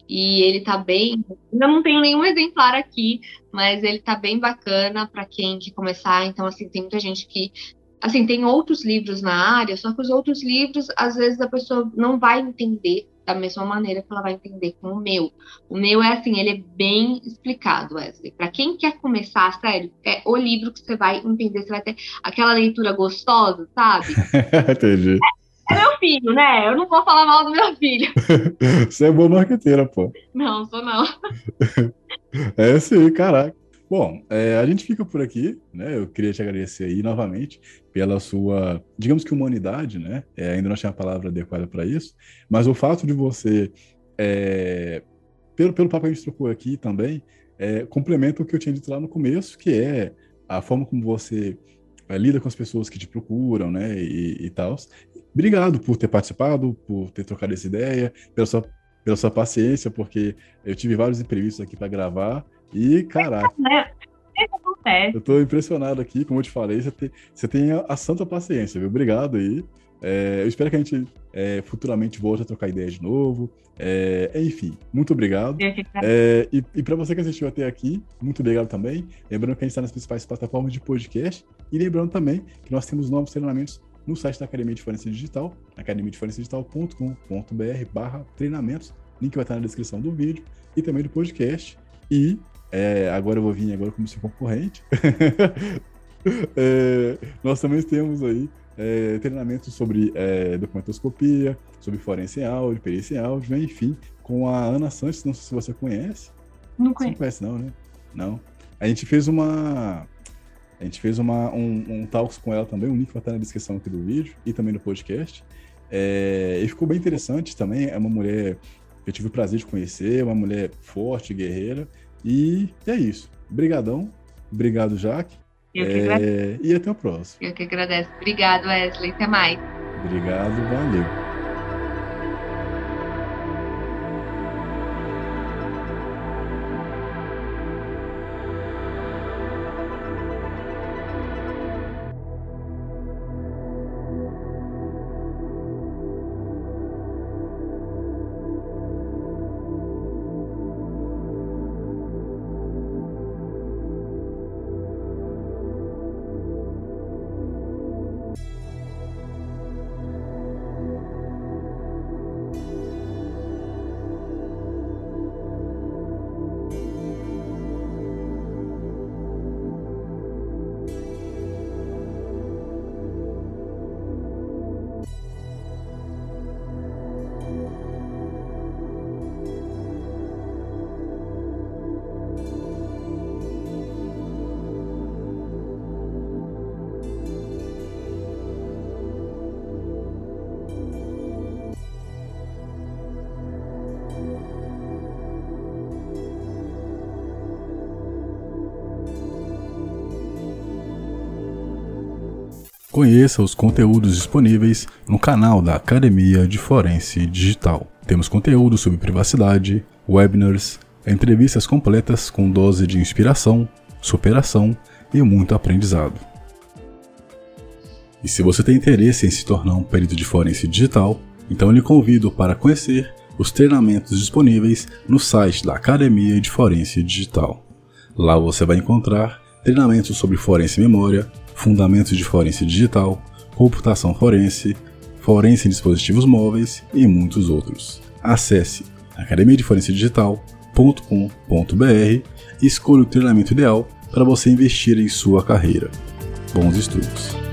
e ele tá bem. Ainda não tenho nenhum exemplar aqui, mas ele tá bem bacana para quem quer começar. Então, assim, tem muita gente que. Assim, tem outros livros na área, só que os outros livros, às vezes, a pessoa não vai entender da mesma maneira que ela vai entender com o meu. O meu é assim, ele é bem explicado, Wesley. Para quem quer começar, sério, é o livro que você vai entender, você vai ter aquela leitura gostosa, sabe? Entendi. É É meu filho, né? Eu não vou falar mal do meu filho. Você é boa marqueteira, pô. Não, sou não. É sim, caraca. Bom, é, a gente fica por aqui, né? Eu queria te agradecer aí novamente pela sua, digamos que humanidade, né? É, ainda não tinha a palavra adequada para isso, mas o fato de você, é, pelo, pelo papo que a gente trocou aqui também, é, complementa o que eu tinha dito lá no começo, que é a forma como você lida com as pessoas que te procuram, né? E, e tal. Obrigado por ter participado, por ter trocado essa ideia, pela sua, pela sua paciência, porque eu tive vários imprevistos aqui para gravar e, caraca. Né? acontece. Eu tô impressionado aqui, como eu te falei, você tem, você tem a, a santa paciência, viu? Obrigado aí. É, eu espero que a gente é, futuramente volte a trocar ideia de novo. É, enfim, muito obrigado. É, e e para você que assistiu até aqui, muito obrigado também. Lembrando que a gente está nas principais plataformas de podcast. E lembrando também que nós temos novos treinamentos no site da Academia de Forense Digital, academiadiforense.digital.com.br barra treinamentos. Link vai estar na descrição do vídeo e também do podcast. E é, agora eu vou vir agora como seu concorrente. é, nós também temos aí é, treinamentos sobre é, documentoscopia, sobre forense em áudio, perícia em áudio, né? enfim, com a Ana Santos, não sei se você conhece. Não conheço. Você não conhece não, né? Não. A gente fez uma... A gente fez uma, um, um talks com ela também, o link vai estar na descrição aqui do vídeo e também no podcast. É, e ficou bem interessante também, é uma mulher que eu tive o prazer de conhecer, uma mulher forte, guerreira, e é isso. Obrigadão. Obrigado, Jaque. Eu que é... E até o próximo. Eu que agradeço. Obrigado, Wesley. Até mais. Obrigado, valeu. Conheça os conteúdos disponíveis no canal da Academia de Forense Digital. Temos conteúdo sobre privacidade, webinars, entrevistas completas com dose de inspiração, superação e muito aprendizado. E se você tem interesse em se tornar um perito de forense digital, então lhe convido para conhecer os treinamentos disponíveis no site da Academia de Forense Digital. Lá você vai encontrar treinamentos sobre forense memória, fundamentos de forense digital, computação forense, forense em dispositivos móveis e muitos outros. Acesse academiadeforencedigital.com.br e escolha o treinamento ideal para você investir em sua carreira. Bons estudos!